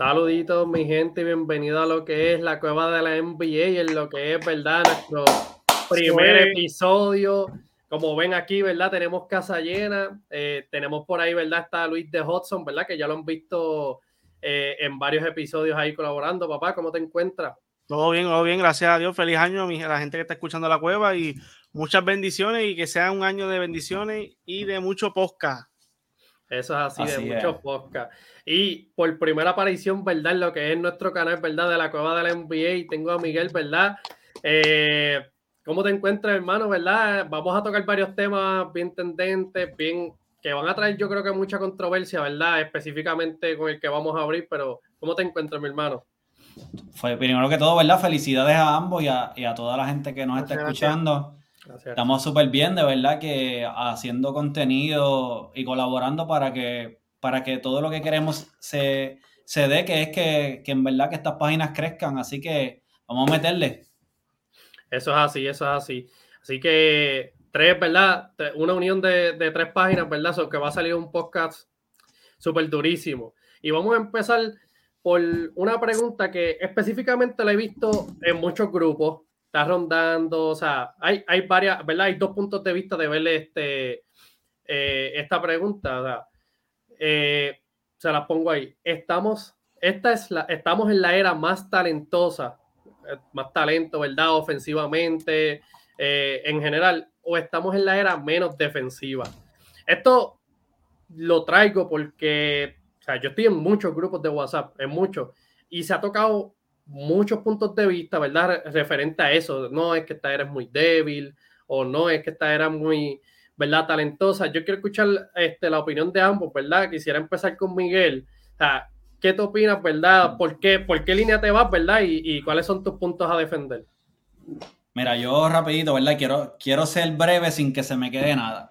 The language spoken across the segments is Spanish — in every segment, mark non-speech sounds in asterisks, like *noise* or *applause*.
Saluditos, mi gente, bienvenido a lo que es la cueva de la NBA y en lo que es, ¿verdad? Nuestro primer episodio. Como ven aquí, ¿verdad? Tenemos casa llena. Eh, tenemos por ahí, ¿verdad? Está Luis de Hudson, ¿verdad? Que ya lo han visto eh, en varios episodios ahí colaborando. Papá, ¿cómo te encuentras? Todo bien, todo bien, gracias a Dios. Feliz año a la gente que está escuchando la cueva y muchas bendiciones y que sea un año de bendiciones y de mucho podcast. Eso es así, de muchos podcasts. Y por primera aparición, ¿verdad? En lo que es nuestro canal, ¿verdad? De la cueva de la NBA, tengo a Miguel, ¿verdad? Eh, ¿Cómo te encuentras, hermano? ¿Verdad? Vamos a tocar varios temas bien tendentes, bien que van a traer, yo creo que mucha controversia, ¿verdad? Específicamente con el que vamos a abrir, pero ¿cómo te encuentras, mi hermano? Fue primero que todo, ¿verdad? Felicidades a ambos y a, toda la gente que nos está escuchando. Estamos súper bien, de verdad, que haciendo contenido y colaborando para que, para que todo lo que queremos se, se dé, que es que, en verdad que estas páginas crezcan. Así que vamos a meterle. Eso es así, eso es así. Así que tres, ¿verdad? Una unión de, tres páginas, ¿verdad? So que va a salir un podcast súper durísimo. Y vamos a empezar por una pregunta que específicamente la he visto en muchos grupos está rondando, o sea, hay, hay varias, ¿verdad? Hay dos puntos de vista de verle este, eh, esta pregunta, eh, se las pongo ahí. Estamos, esta es la, estamos en la era más talentosa, eh, más talento, ¿verdad? Ofensivamente, en general, o estamos en la era menos defensiva. Esto lo traigo porque, o sea, yo estoy en muchos grupos de WhatsApp, en muchos, y se ha tocado muchos puntos de vista, ¿verdad? Referente a eso. No es que esta era muy débil o no es que esta era muy, ¿verdad? Talentosa. Yo quiero escuchar este, la opinión de ambos, ¿verdad? Quisiera empezar con Miguel. ¿qué te opinas, verdad? ¿Por qué, por qué línea te vas, verdad? Y, cuáles son tus puntos a defender. Mira, yo rapidito, ¿verdad? Quiero, quiero ser breve sin que se me quede nada.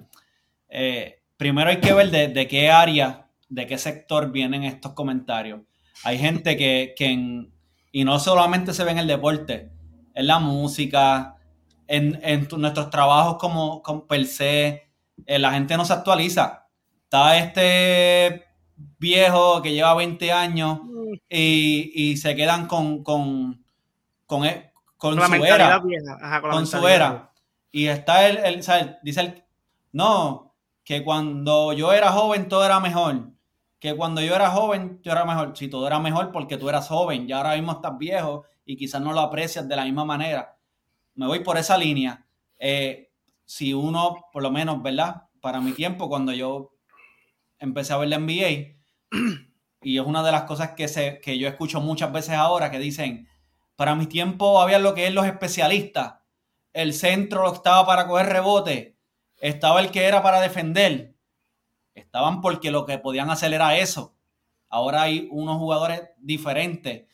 Eh, primero hay que ver de, qué área, de qué sector vienen estos comentarios. Hay gente que, que en, y no solamente se ve en el deporte, en la música, en, nuestros trabajos como, como per se, eh, la gente no se actualiza. Está este viejo que lleva 20 años y, se quedan con, con, con, e, con, su era. con, su era. Y está el, el dice el, no, que cuando yo era joven todo era mejor que cuando yo era joven, yo era mejor. Si todo era mejor porque tú eras joven, ya ahora mismo estás viejo y quizás no lo aprecias de la misma manera. Me voy por esa línea. Eh, si uno, por lo menos, ¿verdad? Para mi tiempo, cuando yo empecé a ver la NBA, *clears throat* y es una de las cosas que, se, que yo escucho muchas veces ahora, que dicen, para mi tiempo había lo que es los especialistas. El centro estaba para coger rebote, estaba el que era para defender Estaban porque lo que podían hacer era eso. Ahora hay unos jugadores diferentes.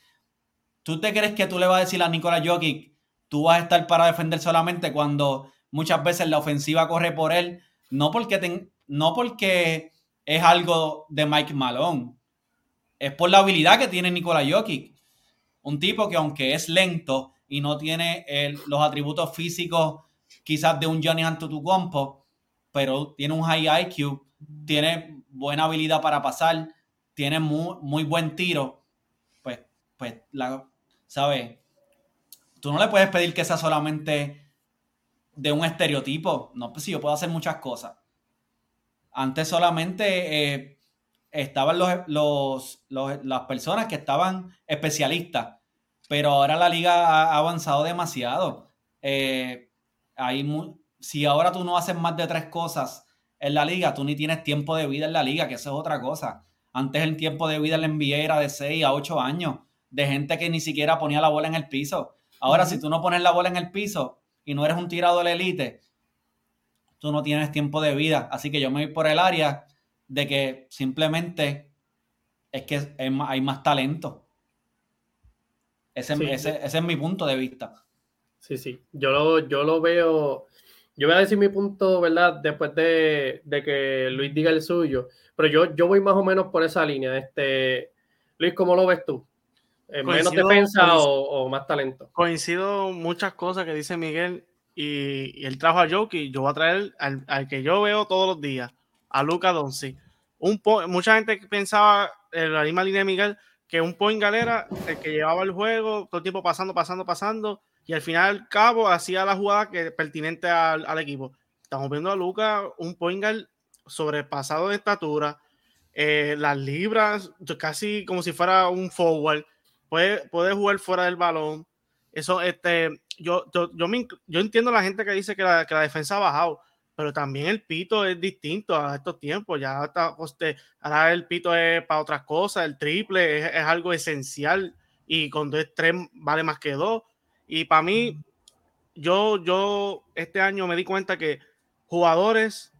¿Tú te crees que tú le vas a decir a Nikola Jokic, tú vas a estar para defender solamente cuando muchas veces la ofensiva corre por él? No porque, no porque es algo de Mike Malone. Es por la habilidad que tiene Nikola Jokic. Un tipo que aunque es lento y no tiene los atributos físicos quizás de un Johnny Antetokounmpo, pero tiene un high IQ tiene buena habilidad para pasar, tiene muy, muy buen tiro, pues, pues, la, ¿sabes? Tú no le puedes pedir que sea solamente de un estereotipo. No, pues sí, yo puedo hacer muchas cosas. Antes solamente eh, estaban los, las personas que estaban especialistas, pero ahora la liga ha avanzado demasiado. Eh, si ahora tú no haces más de tres cosas en la liga, tú ni tienes tiempo de vida en la liga, que eso es otra cosa. Antes el tiempo de vida en la NBA era de 6 a 8 años, de gente que ni siquiera ponía la bola en el piso. Ahora, si tú no pones la bola en el piso y no eres un tirado de la elite, tú no tienes tiempo de vida. Así que yo me voy por el área de que simplemente es que hay más talento. Ese, ese, ese, es mi punto de vista. Sí, sí. Yo lo, yo lo veo yo voy a decir mi punto, ¿verdad? Después de, que Luis diga el suyo. Pero yo, yo voy más o menos por esa línea. Este, Luis, ¿cómo lo ves tú? ¿Menos defensa o, más talento? Coincido muchas cosas que dice Miguel y, él trajo a Jokic. Yo voy a traer al, que yo veo todos los días, a Luca Donsi. Un mucha gente pensaba en la misma línea de Miguel que un point galera el que llevaba el juego todo el tiempo pasando, pasando, pasando y al final al cabo hacía la jugada que pertinente al, al equipo. Estamos viendo a Luca, un point guard sobrepasado de estatura, eh, las libras, casi como si fuera un forward, puede, puede jugar fuera del balón. Eso, este, yo, yo, yo, yo entiendo a la gente que dice que la, que la, defensa ha bajado, pero también el pito es distinto a estos tiempos. Ya está, usted, ahora el pito es para otras cosas, el triple es, es algo esencial y cuando es tres vale más que dos. Y para mí, yo, yo este año me di cuenta que jugadores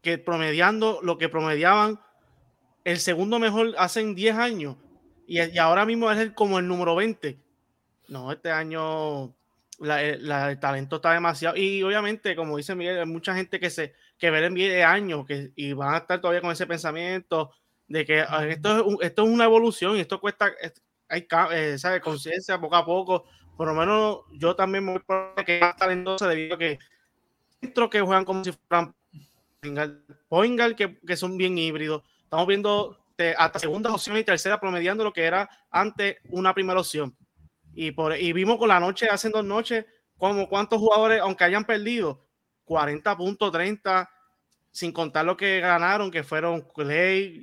que promediando lo que promediaban el segundo mejor hace 10 años y, y, ahora mismo es el, como el número 20. No, este año la, eh, la, el talento está demasiado. Y obviamente, como dice Miguel, hay mucha gente que se que ve el de años que, y van a estar todavía con ese pensamiento de que ah, esto es, un, esto es una evolución y esto cuesta, hay eh, ¿sabe? conciencia poco a poco. Por lo menos yo también me voy que más talentoso debido a que dentro que juegan como si fueran Poingal, que, que son bien híbridos. Estamos viendo hasta segunda opción y tercera promediando lo que era antes una primera opción. Y, por, y vimos con la noche, hace dos noches, como cuántos jugadores, aunque hayan perdido, 40 puntos, 30, sin contar lo que ganaron, que fueron Clay,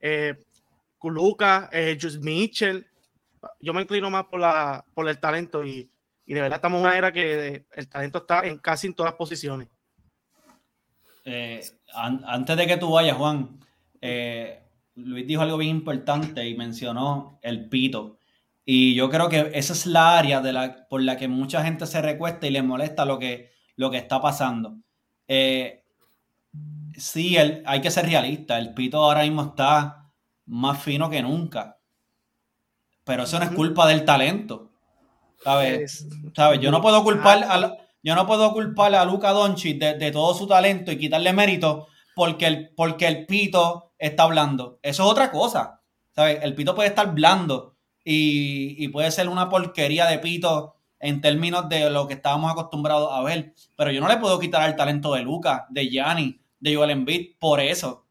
eh, Lucas, eh, Mitchell. Yo me inclino más por, la, por el talento y, y de verdad estamos en una era que el talento está en casi en todas posiciones. Eh, an antes de que tú vayas, Juan, eh, Luis dijo algo bien importante y mencionó el pito. Y yo creo que esa es la área de la, por la que mucha gente se recuesta y le molesta lo que, lo que está pasando. Eh, sí, el, hay que ser realista. El pito ahora mismo está más fino que nunca. Pero eso no es culpa del talento. ¿Sabes? ¿Sabes? Yo no puedo culpar a, yo no puedo culpar a Luca Doncic de, todo su talento y quitarle mérito porque el, porque el pito está hablando. Eso es otra cosa. ¿Sabes? El pito puede estar blando y, y puede ser una porquería de pito en términos de lo que estábamos acostumbrados a ver. Pero yo no le puedo quitar el talento de Luca, de Gianni, de Joel Embiid por eso.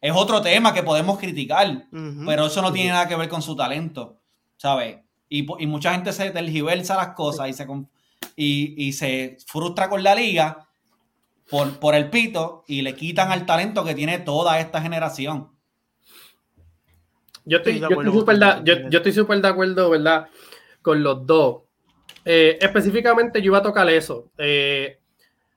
Es otro tema que podemos criticar, pero eso no tiene nada que ver con su talento, ¿sabes? Y, y mucha gente se tergiversa las cosas y se, y, y se frustra con la liga por, por el pito y le quitan al talento que tiene toda esta generación. Yo estoy, yo estoy súper de, yo, yo estoy de acuerdo, ¿verdad? Con los dos. Eh, específicamente yo iba a tocar eso. Eh,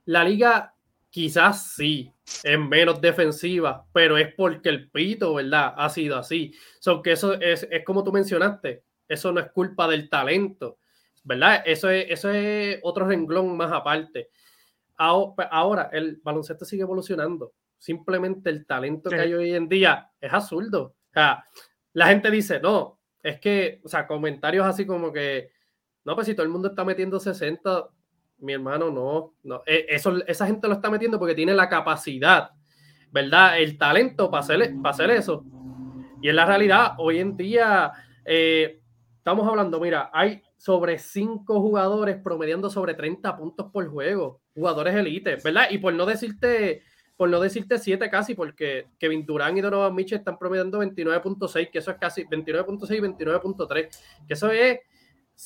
la liga quizás sí es menos defensiva, pero es porque el pito, ¿verdad? Ha sido así. So, que eso es, es como tú mencionaste eso no es culpa del talento, ¿verdad? Eso es, eso es otro renglón más aparte. Ahora, el baloncesto sigue evolucionando. Simplemente el talento que hay hoy en día es absurdo. O sea, la gente dice, no, es que, o sea, comentarios así como que, no, pues si todo el mundo está metiendo 60, mi hermano, no, no. E, eso, esa gente lo está metiendo porque tiene la capacidad, ¿verdad? El talento para hacer, para hacer eso. Y en la realidad, hoy en día, eh, Estamos hablando, mira, hay sobre cinco jugadores promediando sobre 30 puntos por juego, jugadores elite, ¿verdad? Y por no decirte, por no decirte siete casi, porque Kevin Durant y Donovan Mitchell están promediando 29.6, que eso es casi 29.6 y 29.3, que eso es,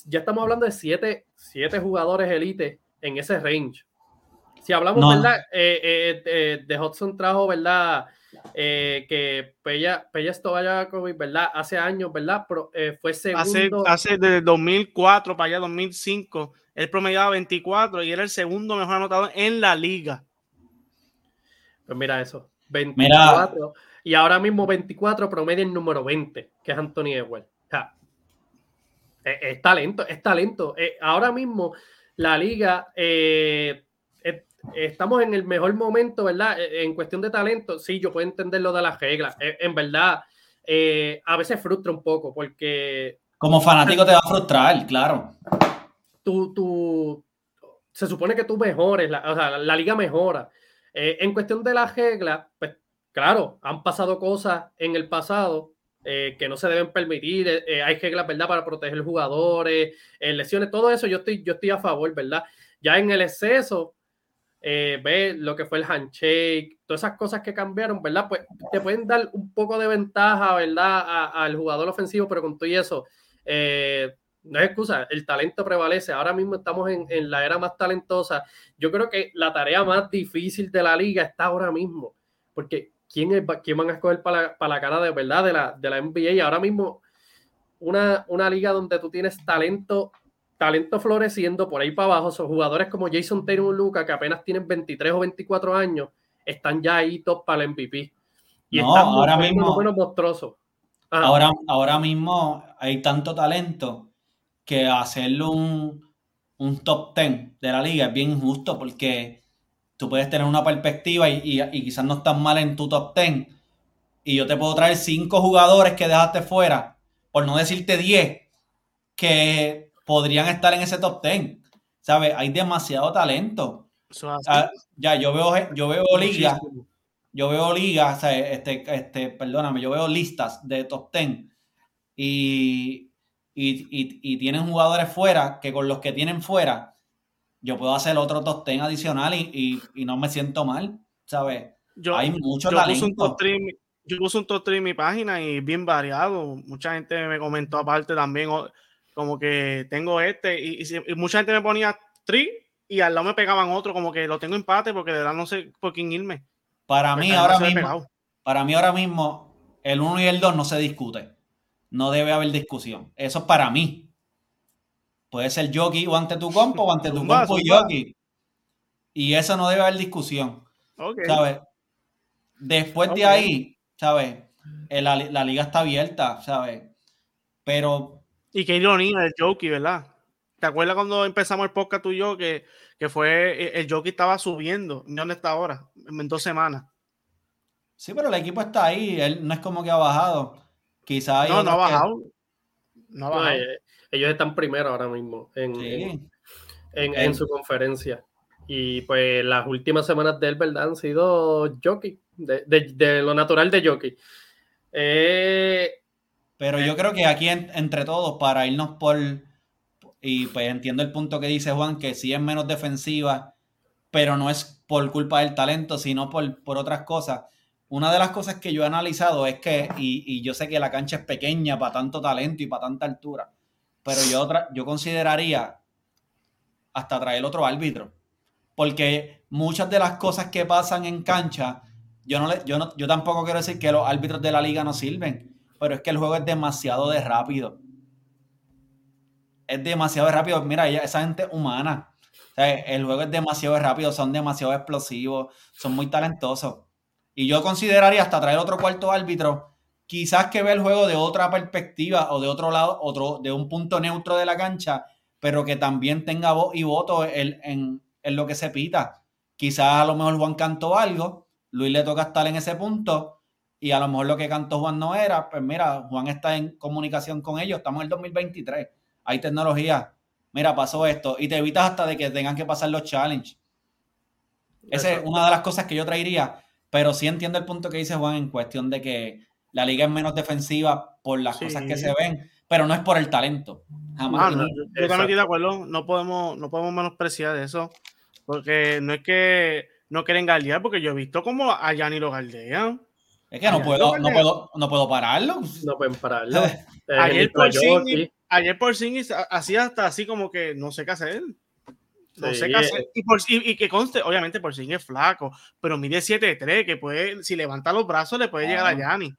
ya estamos hablando de siete, siete jugadores elite en ese range. Si hablamos, ¿verdad? Eh, eh, eh, de Hudson trajo, ¿verdad? Eh, que Pella, Pella Stojakovic, ¿verdad? Hace años, ¿verdad? Pero, eh, fue segundo. Hace, hace desde 2004 para allá 2005, él promediaba 24 y era el segundo mejor anotado en la liga. Pues mira eso, 24. Y ahora mismo 24 promedia el número 20, que es Anthony Edwards. O sea, es, talento, es talento. Eh, ahora mismo la liga eh, estamos en el mejor momento, ¿verdad? E, en cuestión de talento, sí, yo puedo entender lo de las reglas. E, en verdad, eh, a veces frustra un poco porque... Como fanático te va a frustrar, claro. Tú, tú, se supone que tú mejores, la, o sea, la liga mejora. Eh, en cuestión de las reglas, pues claro, han pasado cosas en el pasado eh, que no se deben permitir. hay reglas, ¿verdad? Para proteger jugadores, lesiones, todo eso yo estoy, yo estoy a favor, ¿verdad? Ya en el exceso, eh, ve lo que fue el handshake, todas esas cosas que cambiaron, ¿verdad? Pues te pueden dar un poco de ventaja, ¿verdad? Al jugador ofensivo, pero con todo y eso, eh, no es excusa, el talento prevalece. Ahora mismo estamos en, en, la era más talentosa. Yo creo que la tarea más difícil de la liga está ahora mismo, porque ¿quién, quién van a escoger para la, para la cara de verdad de la, de la NBA? Ahora mismo, una, una liga donde tú tienes talento talento floreciendo por ahí para abajo, son jugadores como Jason Taylor Luca, que apenas tienen 23 o 24 años, están ya ahí top para el MVP. Y no, están ahora muy, mismo, buenos monstruosos. Ahora, ahora mismo hay tanto talento que hacerlo un, un, top 10 de la liga es bien injusto porque tú puedes tener una perspectiva y, y, y quizás no estás mal en tu top 10 y yo te puedo traer cinco jugadores que dejaste fuera, por no decirte 10, que podrían estar en ese top 10. ¿Sabes? Hay demasiado talento. Ah, ya, yo veo, yo veo ligas, yo veo ligas, este, este, perdóname, yo veo listas de top 10 y, y, y, tienen jugadores fuera que con los que tienen fuera, yo puedo hacer otro top 10 adicional y, y no me siento mal, ¿sabes? Yo, Hay mucho yo talento. Puse un top 3, yo puse un top 3 en mi página y bien variado. Mucha gente me comentó aparte también como que tengo este, y, y, y mucha gente me ponía tri y al lado me pegaban otro, como que lo tengo empate porque de verdad no sé por quién irme. Para mí, ahora mismo, para mí ahora mismo, el 1 y el 2 no se discute. No debe haber discusión. Eso es para mí. Puede ser jockey o ante tu compo o ante tu compo y jockey. Y eso no debe haber discusión. Okay. ¿Sabes? Después okay. de ahí, ¿sabes? La, la, liga está abierta, ¿sabes? Pero y qué ironía el Jockey, ¿verdad? ¿Te acuerdas cuando empezamos el podcast tú y yo que, que fue el Jockey estaba subiendo? ¿Dónde está ahora? En dos semanas. Sí, pero el equipo está ahí. Él no es como que ha bajado. Quizás No, no ha bajado. Que... No ha bajado. No, ellos están primero ahora mismo en, sí. en, en, en, su conferencia. Y pues las últimas semanas de él, ¿verdad? Han sido jockey, de, de, de lo natural de jockey. Eh, pero yo creo que aquí en, entre todos, para irnos por. Y pues entiendo el punto que dice Juan, que sí es menos defensiva, pero no es por culpa del talento, sino por, por otras cosas. Una de las cosas que yo he analizado es que, y, y, yo sé que la cancha es pequeña para tanto talento y para tanta altura, pero yo, yo consideraría hasta traer otro árbitro. Porque muchas de las cosas que pasan en cancha, yo, no le, yo, no, yo tampoco quiero decir que los árbitros de la liga no sirven pero es que el juego es demasiado de rápido. Es demasiado rápido. Mira, esa gente humana. El juego es demasiado rápido, son demasiado explosivos, son muy talentosos. Y yo consideraría hasta traer otro cuarto árbitro, quizás que ve el juego de otra perspectiva o de otro lado, otro, de un punto neutro de la cancha, pero que también tenga voz y voto en, en, en lo que se pita. Quizás a lo mejor Juan cantó algo, Luis le toca estar en ese punto, y a lo mejor lo que cantó Juan no era, pues mira, Juan está en comunicación con ellos, estamos en el 2023, hay tecnología, mira, pasó esto, y te evitas hasta de que tengan que pasar los challenges. Esa es una de las cosas que yo traería, pero sí entiendo el punto que dice Juan en cuestión de que la liga es menos defensiva por las sí. cosas que se ven, pero no es por el talento. Jamás. Ah, no, yo, yo también estoy de acuerdo, no podemos, no podemos menospreciar eso, porque no es que no quieren galdear, porque yo he visto como a Yanni lo galdean. Es que no puedo, no puedo, no puedo pararlo. No pueden pararlo. *laughs* Eh, ayer, por Singh, ayer por Singh hacía hasta así como que no sé qué hacer. No sí, sé qué hacer. Y, por, y, y, que conste, obviamente por Singh es flaco, pero mide 7'3, que puede, si levanta los brazos, le puede ah. llegar a Yanni.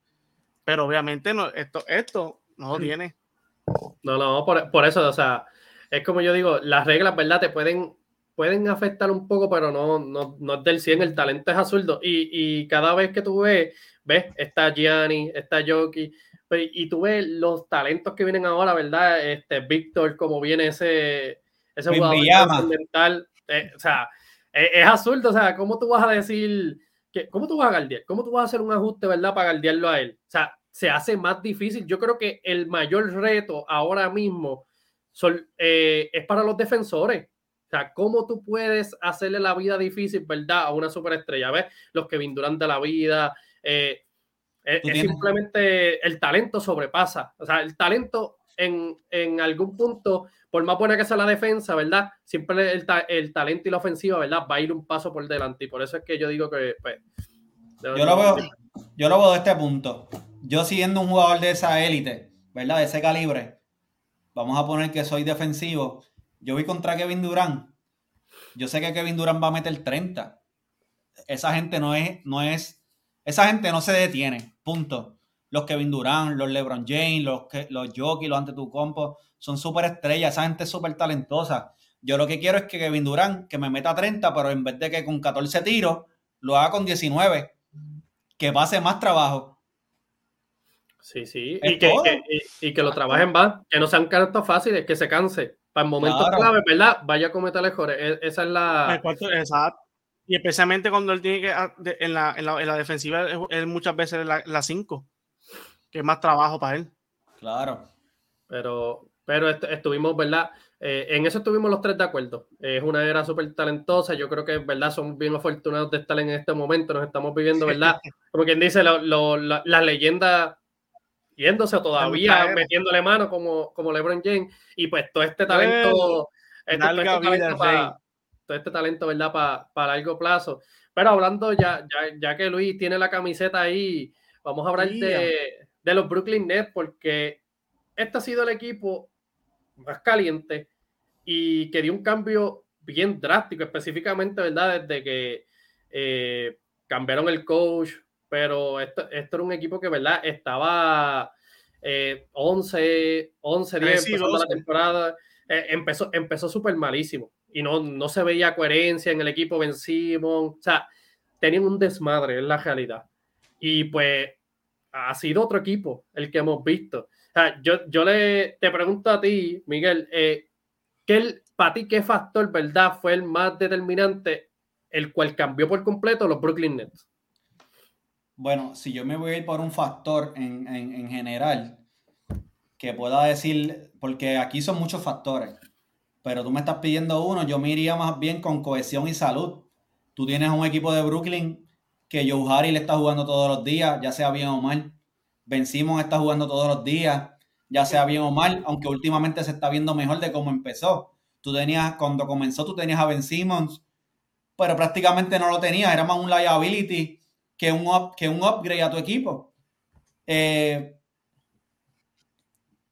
Pero obviamente no, esto, esto no lo tiene. No, no, por, por eso, o sea, es como yo digo, las reglas, ¿verdad? Te pueden pueden afectar un poco, pero no, no, no es del 100, el talento es azuldo. Y, y cada vez que tú ves, ves, está Gianni, está Jockey, pues, y tú ves los talentos que vienen ahora, ¿verdad? Este, Víctor, como viene ese, ese jugador mental, eh, o sea, es, es, absurdo, o sea, ¿cómo tú vas a decir, que, cómo tú vas a guardiar? ¿Cómo tú vas a hacer un ajuste, ¿verdad? Para guardiarlo a él. O sea, se hace más difícil. Yo creo que el mayor reto ahora mismo son, eh, es para los defensores. O sea, ¿cómo tú puedes hacerle la vida difícil, verdad, a una superestrella? ¿Ves? Los que vienen de la vida, eh, es, es simplemente el talento sobrepasa. O sea, el talento en, en, algún punto, por más buena que sea la defensa, ¿verdad? Siempre el, ta el, talento y la ofensiva, ¿verdad? Va a ir un paso por delante. Y por eso es que yo digo que, pues, Yo lo veo, yo lo veo de este punto. Yo siendo un jugador de esa élite, ¿verdad? De ese calibre, vamos a poner que soy defensivo. Yo voy contra Kevin Durant. Yo sé que Kevin Durant va a meter 30. Esa gente no es, no es, esa gente no se detiene. Punto. Los Kevin Durant, los LeBron James, los, los Jockey, los Antetokounmpo, son súper estrellas. Esa gente es súper talentosa. Yo lo que quiero es que Kevin Durant, que me meta 30, pero en vez de que con 14 tiros, lo haga con 19. Que pase más trabajo. Sí, sí. Y que, y, que, lo trabajen más, que no sean cartas fáciles, que se canse. Para el momento clave, ¿verdad? Vaya a cometer errores. E, esa es la. Exacto. Y especialmente cuando él tiene que. Ah, en la, en la, en la defensiva, él muchas veces la 5. Que es más trabajo para él. Claro. Pero, pero estuvimos, ¿verdad? Eh, en eso estuvimos los tres de acuerdo. es una era súper talentosa. Yo creo que, ¿verdad? Son bien afortunados de estar en este momento. Nos estamos viviendo, ¿verdad? *laughs* Como quien dice, las leyendas yéndose todavía metiéndole mano como, como LeBron James. Y pues todo este talento, este, todo, este talento para, todo este talento, ¿verdad? Para, largo plazo. Pero hablando ya, ya, ya, que Luis tiene la camiseta ahí, vamos a hablar de, de los Brooklyn Nets, porque este ha sido el equipo más caliente y que dio un cambio bien drástico, específicamente, ¿verdad? Desde que eh, cambiaron el coach, pero esto, esto, era un equipo que, ¿verdad? Estaba 11, 11, 10 empezando la temporada. Eh, empezó empezó súper malísimo y no, no se veía coherencia en el equipo Ben. O sea, tenían un desmadre, en la realidad. Y pues ha sido otro equipo el que hemos visto yo, yo le te pregunto a ti, Miguel, eh, ¿qué, para ti qué factor, verdad, fue el más determinante, el cual cambió por completo los Brooklyn Nets? Bueno, si yo me voy a ir por un factor en, general, que pueda decir, porque aquí son muchos factores, pero tú me estás pidiendo uno, yo me iría más bien con cohesión y salud. Tú tienes un equipo de Brooklyn que Joe Harry le está jugando todos los días, ya sea bien o mal. Vencimos está jugando todos los días, ya sea bien o mal, aunque últimamente se está viendo mejor de cómo empezó. Tú tenías, cuando comenzó, tú tenías a Ben Simmons, pero prácticamente no lo tenías, era más un liability que un, que un upgrade a tu equipo. Eh,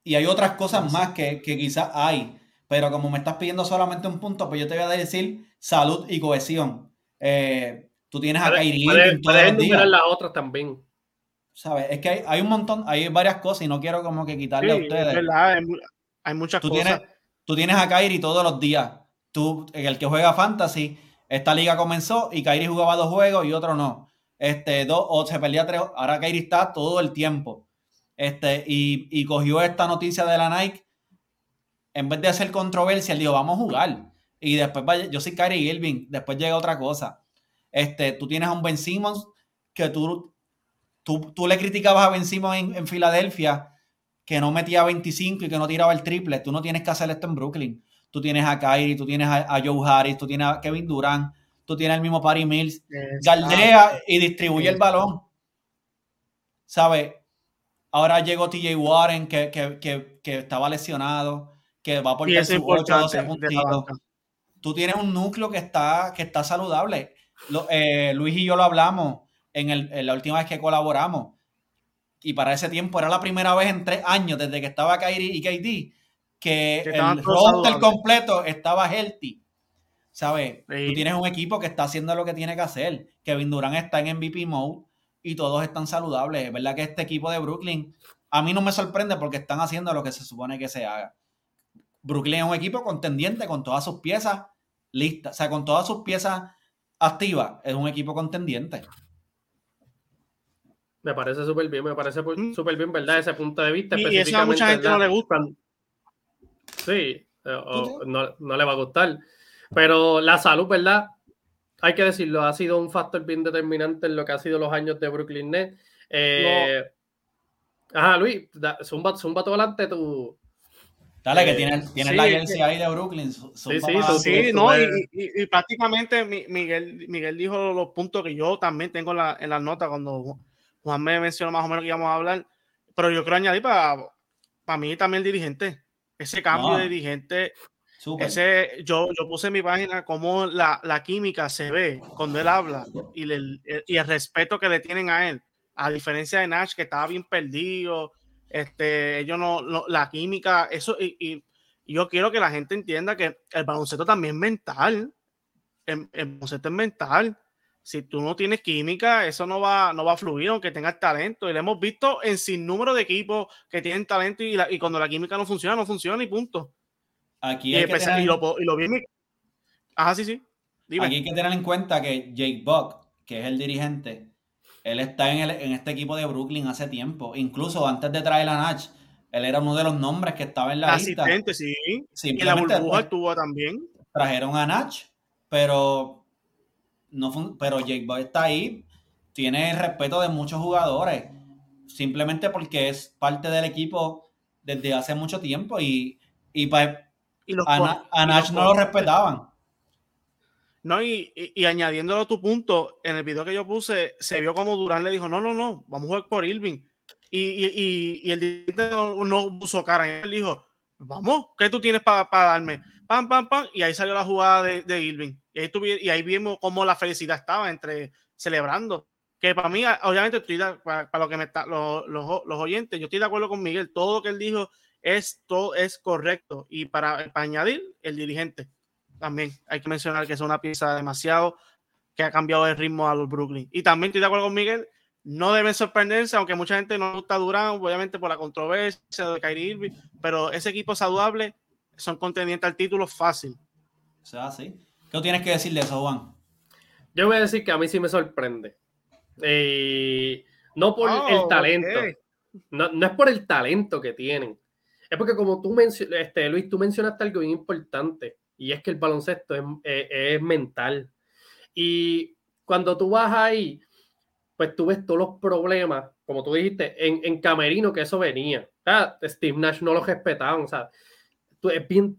y hay otras cosas más que, quizás hay, pero como me estás pidiendo solamente un punto, pues yo te voy a decir salud y cohesión. Eh, tú tienes a Kyrie puedes, las otras también. ¿Sabes? Es que hay, un montón, hay varias cosas y no quiero como que quitarle a ustedes. Es verdad, hay, muchas tú cosas. Tienes, tú tienes a Kairi todos los días. Tú, el que juega Fantasy, esta liga comenzó y Kairi jugaba dos juegos y otro no. Este, dos, o se perdía tres. Ahora Kairi está todo el tiempo. Este, y, y cogió esta noticia de la Nike. En vez de hacer controversia, él dijo, vamos a jugar. Y después, vaya, yo soy Kyrie Irving. Después llega otra cosa. Este, tú tienes a un Ben Simmons que tú Tú, le criticabas a Ben Simmons en, Filadelfia que no metía 25 y que no tiraba el triple. Tú no tienes que hacer esto en Brooklyn. Tú tienes a Kyrie, tú tienes a, Joe Harris, tú tienes a Kevin Durant, tú tienes al mismo Patty Mills. Galdea y distribuye el balón. ¿Sabes? Ahora llegó TJ Warren que, estaba lesionado, que va por su 8 12 puntitos. Tú tienes un núcleo que está, que está saludable. Eh, Luis y yo lo hablamos en, la última vez que colaboramos. Y para ese tiempo era la primera vez en tres años, desde que estaba Kyrie y KD, que, el roster completo estaba healthy. ¿Sabes? Tú tienes un equipo que está haciendo lo que tiene que hacer. Kevin Durant está en MVP mode y todos están saludables. Es verdad que este equipo de Brooklyn, a mí no me sorprende porque están haciendo lo que se supone que se haga. Brooklyn es un equipo contendiente con todas sus piezas listas, o sea, con todas sus piezas activas. Es un equipo contendiente. Me parece súper bien, me parece mm. súper bien, ¿verdad? Ese punto de vista. Y eso a mucha gente no le gusta. Sí, no, no, le va a gustar. Pero la salud, ¿verdad? Hay que decirlo, ha sido un factor bien determinante en lo que ha sido los años de Brooklyn Nets. Eh, Ajá, Luis, zumba, zumba todo adelante tú. Dale, que tiene, tiene la agencia ahí de Brooklyn. Sí, sí, sí, no, y, y, prácticamente Miguel, Miguel dijo los puntos que yo también tengo en la, en las notas cuando Juan me mencionó más o menos que íbamos a hablar, pero yo quiero añadir para, para mí también el dirigente. Ese cambio de dirigente Ese, yo, yo puse en mi página cómo la, la, química se ve cuando él habla y, el, y el respeto que le tienen a él. A diferencia de Nash, que estaba bien perdido, este, ellos no, la química, eso, y, y, yo quiero que la gente entienda que el baloncesto también es mental. El, el, baloncesto es mental. Si tú no tienes química, eso no va, no va a fluir, aunque tengas talento. Y lo hemos visto en sin número de equipos que tienen talento y, y cuando la química no funciona, no funciona y punto. Aquí hay que tener... y, lo, y lo vi Ajá, sí, sí. Dime. Aquí hay que tener en cuenta que Jake Buck, que es el dirigente, él está en, el, en este equipo de Brooklyn hace tiempo. Incluso antes de traer a Natch, él era uno de los nombres que estaba en la Asistente, lista. sí. Y la burbuja pues, estuvo también. Trajeron a Natch, pero, no pero Jake Buck está ahí. Tiene el respeto de muchos jugadores. Simplemente porque es parte del equipo desde hace mucho tiempo y, y pues y a, Nash no lo respetaban. No, y, y, añadiéndolo a tu punto, en el video que yo puse, se vio como Durán le dijo, no, no, no, vamos a jugar por Irving. Y, y el dirigente no, puso cara. Él dijo, vamos, ¿qué tú tienes para darme? Pam, pam, pam. Y ahí salió la jugada de, de Irving. Y ahí, y ahí vimos cómo la felicidad estaba entre celebrando. Que para mí, obviamente, estoy para, lo que me está, los, los, los oyentes, yo estoy de acuerdo con Miguel. Todo lo que él dijo esto es correcto. Y para, añadir, el dirigente también hay que mencionar que es una pieza demasiado que ha cambiado el ritmo a los Brooklyn. Y también estoy de acuerdo con Miguel, no deben sorprenderse, aunque mucha gente no está Durán, obviamente por la controversia de Kyrie Irving, pero ese equipo saludable son contendientes al título fácil. O sea, sí. ¿Qué tienes que decir de eso, Juan? Yo voy a decir que a mí sí me sorprende. Eh, no por el oh, talento. No, no, es por el talento que tienen. Es porque como tú mencionaste, este, Luis, tú mencionaste algo bien importante y es que el baloncesto es, mental. Y cuando tú vas ahí, pues tú ves todos los problemas, como tú dijiste, en, en Camerino que eso venía. Steve Nash no lo respetaban, o sea, es, bien,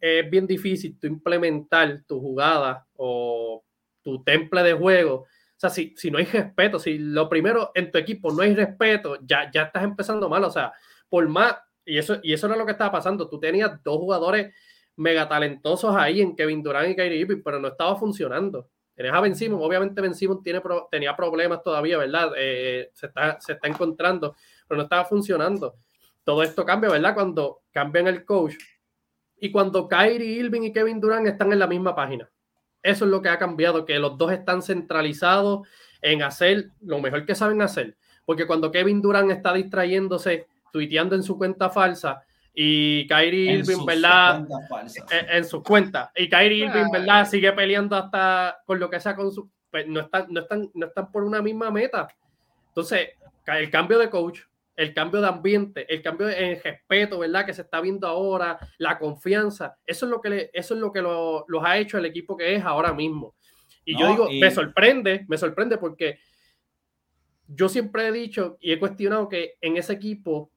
es bien difícil tú implementar tu jugada o tu temple de juego. O sea, si, si no hay respeto, si lo primero en tu equipo no hay respeto, ya, ya estás empezando mal. O sea, por más y eso, y eso era lo que estaba pasando. Tú tenías dos jugadores mega talentosos ahí en Kevin Durant y Kyrie Irving, pero no estaba funcionando. Tenías a Ben obviamente Ben tiene, tenía problemas todavía, ¿verdad? Eh, se, está, se está encontrando, pero no estaba funcionando. Todo esto cambia, ¿verdad? Cuando cambian el coach y cuando Kyrie Irving y Kevin Durant están en la misma página. Eso es lo que ha cambiado, que los dos están centralizados en hacer lo mejor que saben hacer. Porque cuando Kevin Durant está distrayéndose tuiteando en su cuenta falsa y Kyrie Irving, ¿verdad? Eh, en, su cuenta. Y Kyrie Irving, ¿verdad? Sigue peleando hasta con lo que sea con su. Pues, no, están, no, están, no están por una misma meta. Entonces, el cambio de coach, el cambio de ambiente, el cambio en respeto, ¿verdad? Que se está viendo ahora, la confianza, eso es lo que, le, eso es lo que los ha hecho el equipo que es ahora mismo. Y yo digo, me sorprende, me sorprende porque yo siempre he dicho y he cuestionado que en ese equipo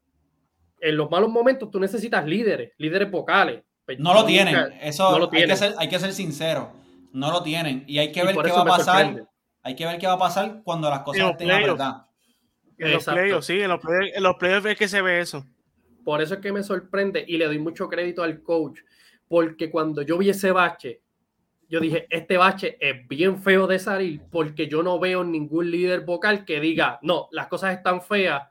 en los malos momentos tú necesitas líderes, líderes vocales. No lo tienen, eso no lo Hay, que ser, hay, que ser, sincero, no lo tienen y hay que ver qué va a pasar. Hay que ver qué va a pasar cuando las cosas estén la verdad. En los playoffs, sí, en los playoffs, en los playoffs es que se ve eso. Por eso es que me sorprende y le doy mucho crédito al coach, porque cuando yo vi ese bache, yo dije, este bache es bien feo de salir porque yo no veo ningún líder vocal que diga, no, las cosas están feas,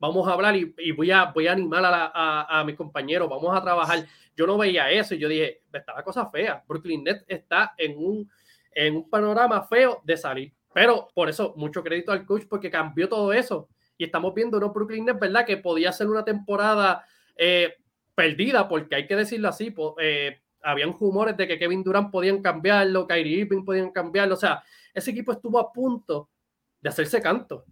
vamos a hablar y, voy, a, voy a animar a, mis compañeros, vamos a trabajar. Yo no veía eso y yo dije, está la cosa fea. Brooklyn Nets está en un, en un panorama feo de salir. Pero por eso, mucho crédito al coach porque cambió todo eso. Y estamos viendo unos Brooklyn Nets, ¿verdad? Que podía ser una temporada eh, perdida, porque hay que decirlo así. Eh, habían rumores de que Kevin Durant podían cambiarlo, Kyrie Irving podían cambiarlo. O sea, ese equipo estuvo a punto de hacerse canto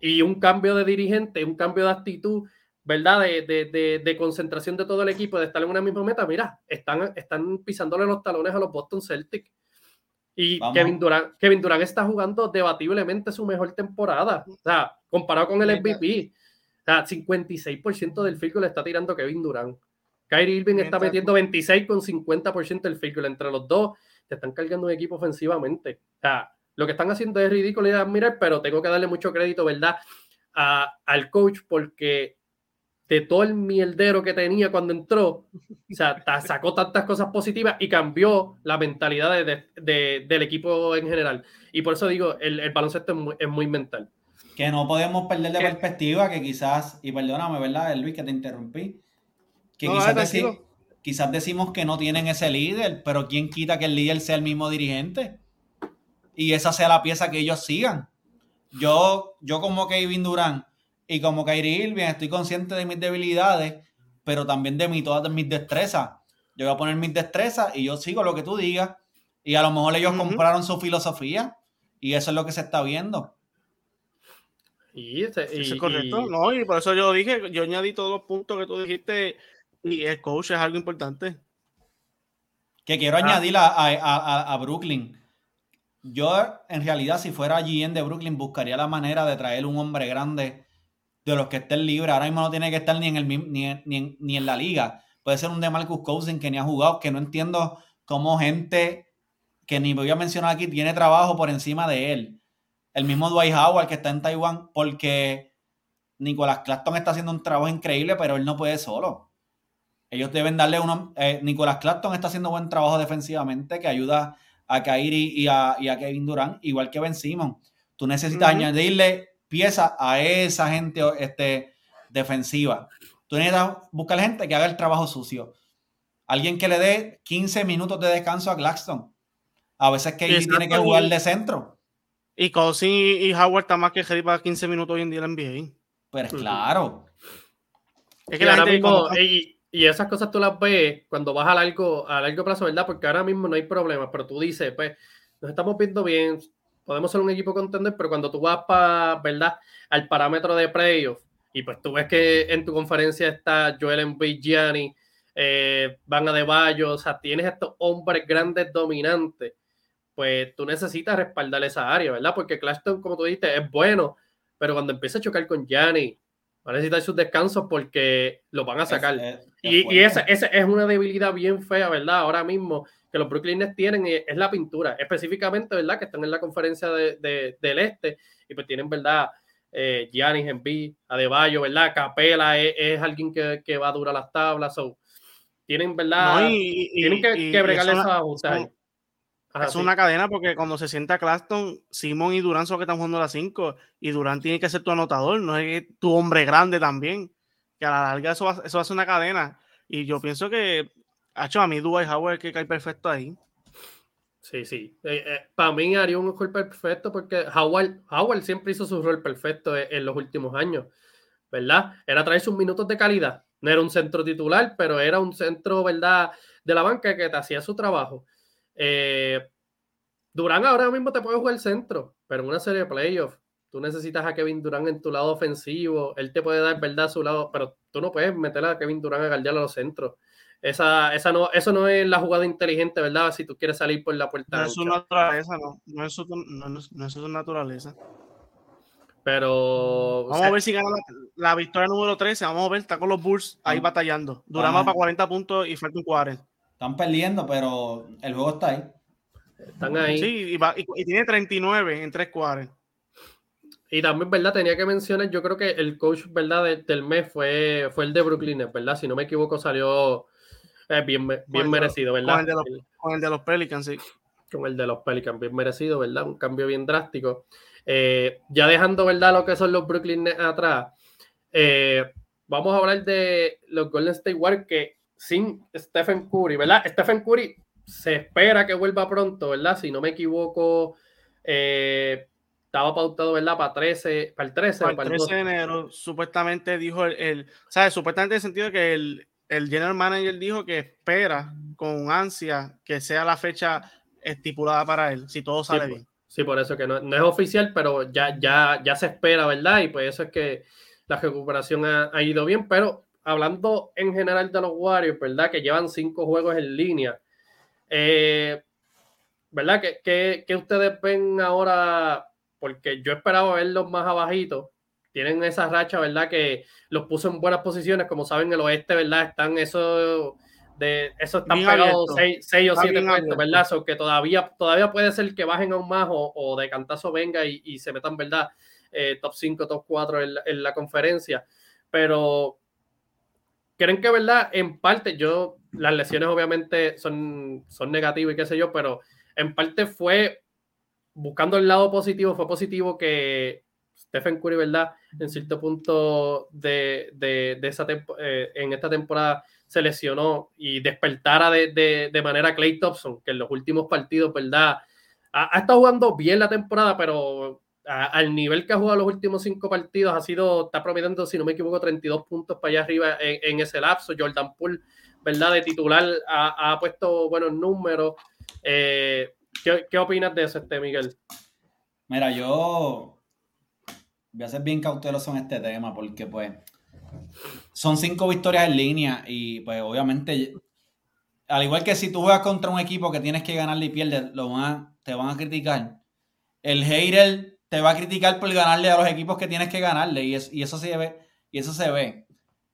y un cambio de dirigente, un cambio de actitud, ¿verdad? De, de, de, concentración de todo el equipo, de estar en una misma meta, mira, están, están pisándole los talones a los Boston Celtics. Y Kevin Durant, Kevin Durant está jugando debatiblemente su mejor temporada. O sea, comparado con el MVP. O sea, 56% del field le está tirando Kevin Durant. Kyrie Irving está metiendo 26 con 50% del field Entre los dos, te están cargando un equipo ofensivamente. O sea, lo que están haciendo es ridículo y admirar, pero tengo que darle mucho crédito, ¿verdad? al coach porque de todo el mierdero que tenía cuando entró. O sea, sacó tantas cosas positivas y cambió la mentalidad del equipo en general. Y por eso digo, el, el baloncesto es muy, mental. Que no podemos perder de perspectiva que quizás, y perdóname, ¿verdad, Luis, que te interrumpí? Que quizás, quizás decimos que no tienen ese líder, pero ¿quién quita que el líder sea el mismo dirigente? Y esa sea la pieza que ellos sigan. Yo, yo como Kevin Durán y como Kyrie Irving estoy consciente de mis debilidades, pero también de mi, todas mis destrezas. Yo voy a poner mis destrezas y yo sigo lo que tú digas. Y a lo mejor ellos compraron su filosofía y eso es lo que se está viendo. Y, eso es correcto, no, y por eso yo dije, yo añadí todos los puntos que tú dijiste y el coach es algo importante. Que quiero ah. añadir a, Brooklyn. Yo, en realidad, si fuera GM de Brooklyn, buscaría la manera de traer un hombre grande de los que estén libres. Ahora mismo no tiene que estar ni en, el, ni, ni, en la liga. Puede ser un de Marcus Cousins que ni ha jugado, que no entiendo cómo gente que ni voy a mencionar aquí tiene trabajo por encima de él. El mismo Dwight Howard que está en Taiwán, porque Nicolás Claxton está haciendo un trabajo increíble, pero él no puede solo. Ellos deben darle uno. Eh, Nicolás Claxton está haciendo buen trabajo defensivamente, que ayuda a Kairi y a, Kevin Durant, igual que Ben Simon. Tú necesitas añadirle pieza a esa gente este, defensiva. Tú necesitas buscar gente que haga el trabajo sucio. Alguien que le dé 15 minutos de descanso a Claxton. A veces que tiene que jugar de centro. Y Cousin y, Howard está más que ready para 15 minutos hoy en día en la NBA. Pues claro. Es que la gente y, esas cosas tú las ves cuando vas a largo, a largo plazo, ¿verdad? Porque ahora mismo no hay problemas, pero tú dices, pues, nos estamos viendo bien, podemos ser un equipo contender, pero cuando tú vas para, ¿verdad? Al parámetro de playoff, y pues tú ves que en tu conferencia está Joel Embiid, Gianni, eh, Van a de Bayo, o sea, tienes estos hombres grandes dominantes, pues tú necesitas respaldar esa área, ¿verdad? Porque Clashton, como tú dijiste, es bueno, pero cuando empieza a chocar con Gianni, va a necesitar sus descansos porque lo van a sacar. Y, y esa, esa, es una debilidad bien fea, ¿verdad? Ahora mismo, que los Brooklyn Nets tienen es la pintura, específicamente, ¿verdad? Que están en la conferencia de, del este y pues tienen, ¿verdad? Eh, Giannis, Embiid, Adebayo, ¿verdad? Capela es, alguien que, que, va a durar las tablas, so, tienen, ¿verdad? tienen que, que bregarle esa ajustes Es una cadena porque cuando se sienta Claston, Simon y Durán son los que están jugando a las 5 y Durán tiene que ser tu anotador, no es tu hombre grande también. Que a la larga eso va, eso va una cadena. Y yo pienso que hecho, a mí Dwight Howard que cae perfecto ahí. Sí, sí. Eh, eh, para mí haría un rol perfecto porque Howard, Howard siempre hizo su rol perfecto en, los últimos años, ¿verdad? Era traer sus minutos de calidad. No era un centro titular, pero era un centro, ¿verdad? De la banca que te hacía su trabajo. Eh, Durán ahora mismo te puede jugar centro, pero en una serie de playoffs tú necesitas a Kevin Durán en tu lado ofensivo. Él te puede dar, ¿verdad? su lado, pero tú no puedes meter a Kevin Durán a guardiar a los centros. Esa, esa no, eso no es la jugada inteligente, ¿verdad? Si tú quieres salir por la puerta. No es su naturaleza, no. No es su, no, es su naturaleza. Pero. Vamos a ver si gana la, victoria número 13. Vamos a ver, está con los Bulls ahí batallando. Duramos para 40 puntos y falta un 40. Están perdiendo, pero el juego está ahí. Están ahí. Sí, y, tiene 39 en 3 cuadres. Y también, ¿verdad? Tenía que mencionar, yo creo que el coach, ¿verdad? del mes fue, fue el de Brooklyn, ¿verdad? Si no me equivoco, salió bien, bien merecido, ¿verdad? Con el, de los, Pelicans, sí. Con el de los Pelicans, bien merecido, ¿verdad? Un cambio bien drástico. Eh, ya dejando, ¿verdad? Lo que son los Brooklyn Nets atrás, eh, vamos a hablar de los Golden State Warriors que sin Stephen Curry, ¿verdad? Stephen Curry se espera que vuelva pronto, ¿verdad? Si no me equivoco, eh, estaba pautado, ¿verdad? Para 13, para el 13. Para el 13 de enero, supuestamente dijo el, el ¿sabes? Supuestamente en el sentido de que el, el general manager dijo que espera con ansia que sea la fecha estipulada para él, si todo sale bien. Sí, por eso que no, es oficial, pero ya, ya, ya se espera, ¿verdad? Y pues eso es que la recuperación ha, ido bien, pero hablando en general de los Warriors, ¿verdad? Que llevan cinco juegos en línea. Eh, ¿Verdad? ¿Qué, qué, ustedes ven ahora? Porque yo esperaba verlos más abajitos tienen esa racha, ¿verdad? Que los puso en buenas posiciones, como saben, el oeste, ¿verdad? Están eso de eso están pegados 6 o 7 puestos, ¿verdad? So que todavía, todavía puede ser que bajen aún más o, de cantazo venga y, se metan, ¿verdad? Eh, top 5, top 4 en, la conferencia. Pero creen que, ¿verdad? En parte, yo, las lesiones obviamente son, son negativas y qué sé yo, pero en parte fue, buscando el lado positivo, fue positivo que Stephen Curry, ¿verdad? En cierto punto de, de, esa eh, en esta temporada se lesionó y despertara de, de, manera Clay Thompson, que en los últimos partidos, ¿verdad? Ha, ha estado jugando bien la temporada, pero al nivel que ha jugado los últimos cinco partidos, ha sido, está promediando, si no me equivoco, 32 puntos para allá arriba en, ese lapso. Jordan Poole, ¿verdad? De titular ha, puesto buenos números. Eh, ¿qué, opinas de eso, este, Miguel? Mira, yo voy a ser bien cauteloso en este tema porque, pues, son cinco victorias en línea y, pues, obviamente, al igual que si tú juegas contra un equipo que tienes que ganarle y pierdes, lo van te van a criticar. El hater te va a criticar por ganarle a los equipos que tienes que ganarle y, eso se ve, y eso se ve.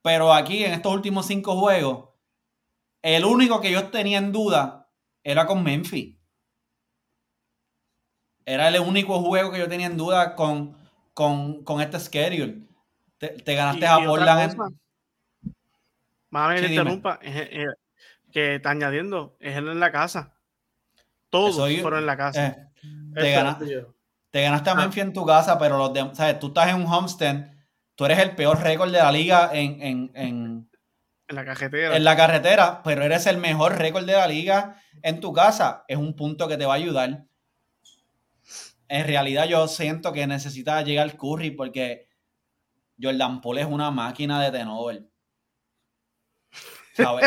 Pero aquí en estos últimos cinco juegos, el único que yo tenía en duda era con Memphis. Era el único juego que yo tenía en duda con, con, este schedule. Te, ganaste a Portland. Más sí, interrumpa, que está añadiendo, es él en la casa. Todos fueron en la casa. Eh, te, ganaste, te ganaste a ah. Memphis en tu casa, pero los de, ¿sabes? tú estás en un Homestead, tú eres el peor récord de la liga en, en, en, la carretera. En la carretera, pero eres el mejor récord de la liga en tu casa. Es un punto que te va a ayudar. En realidad yo siento que necesita llegar Curry porque Jordan Poole es una máquina de Tenover.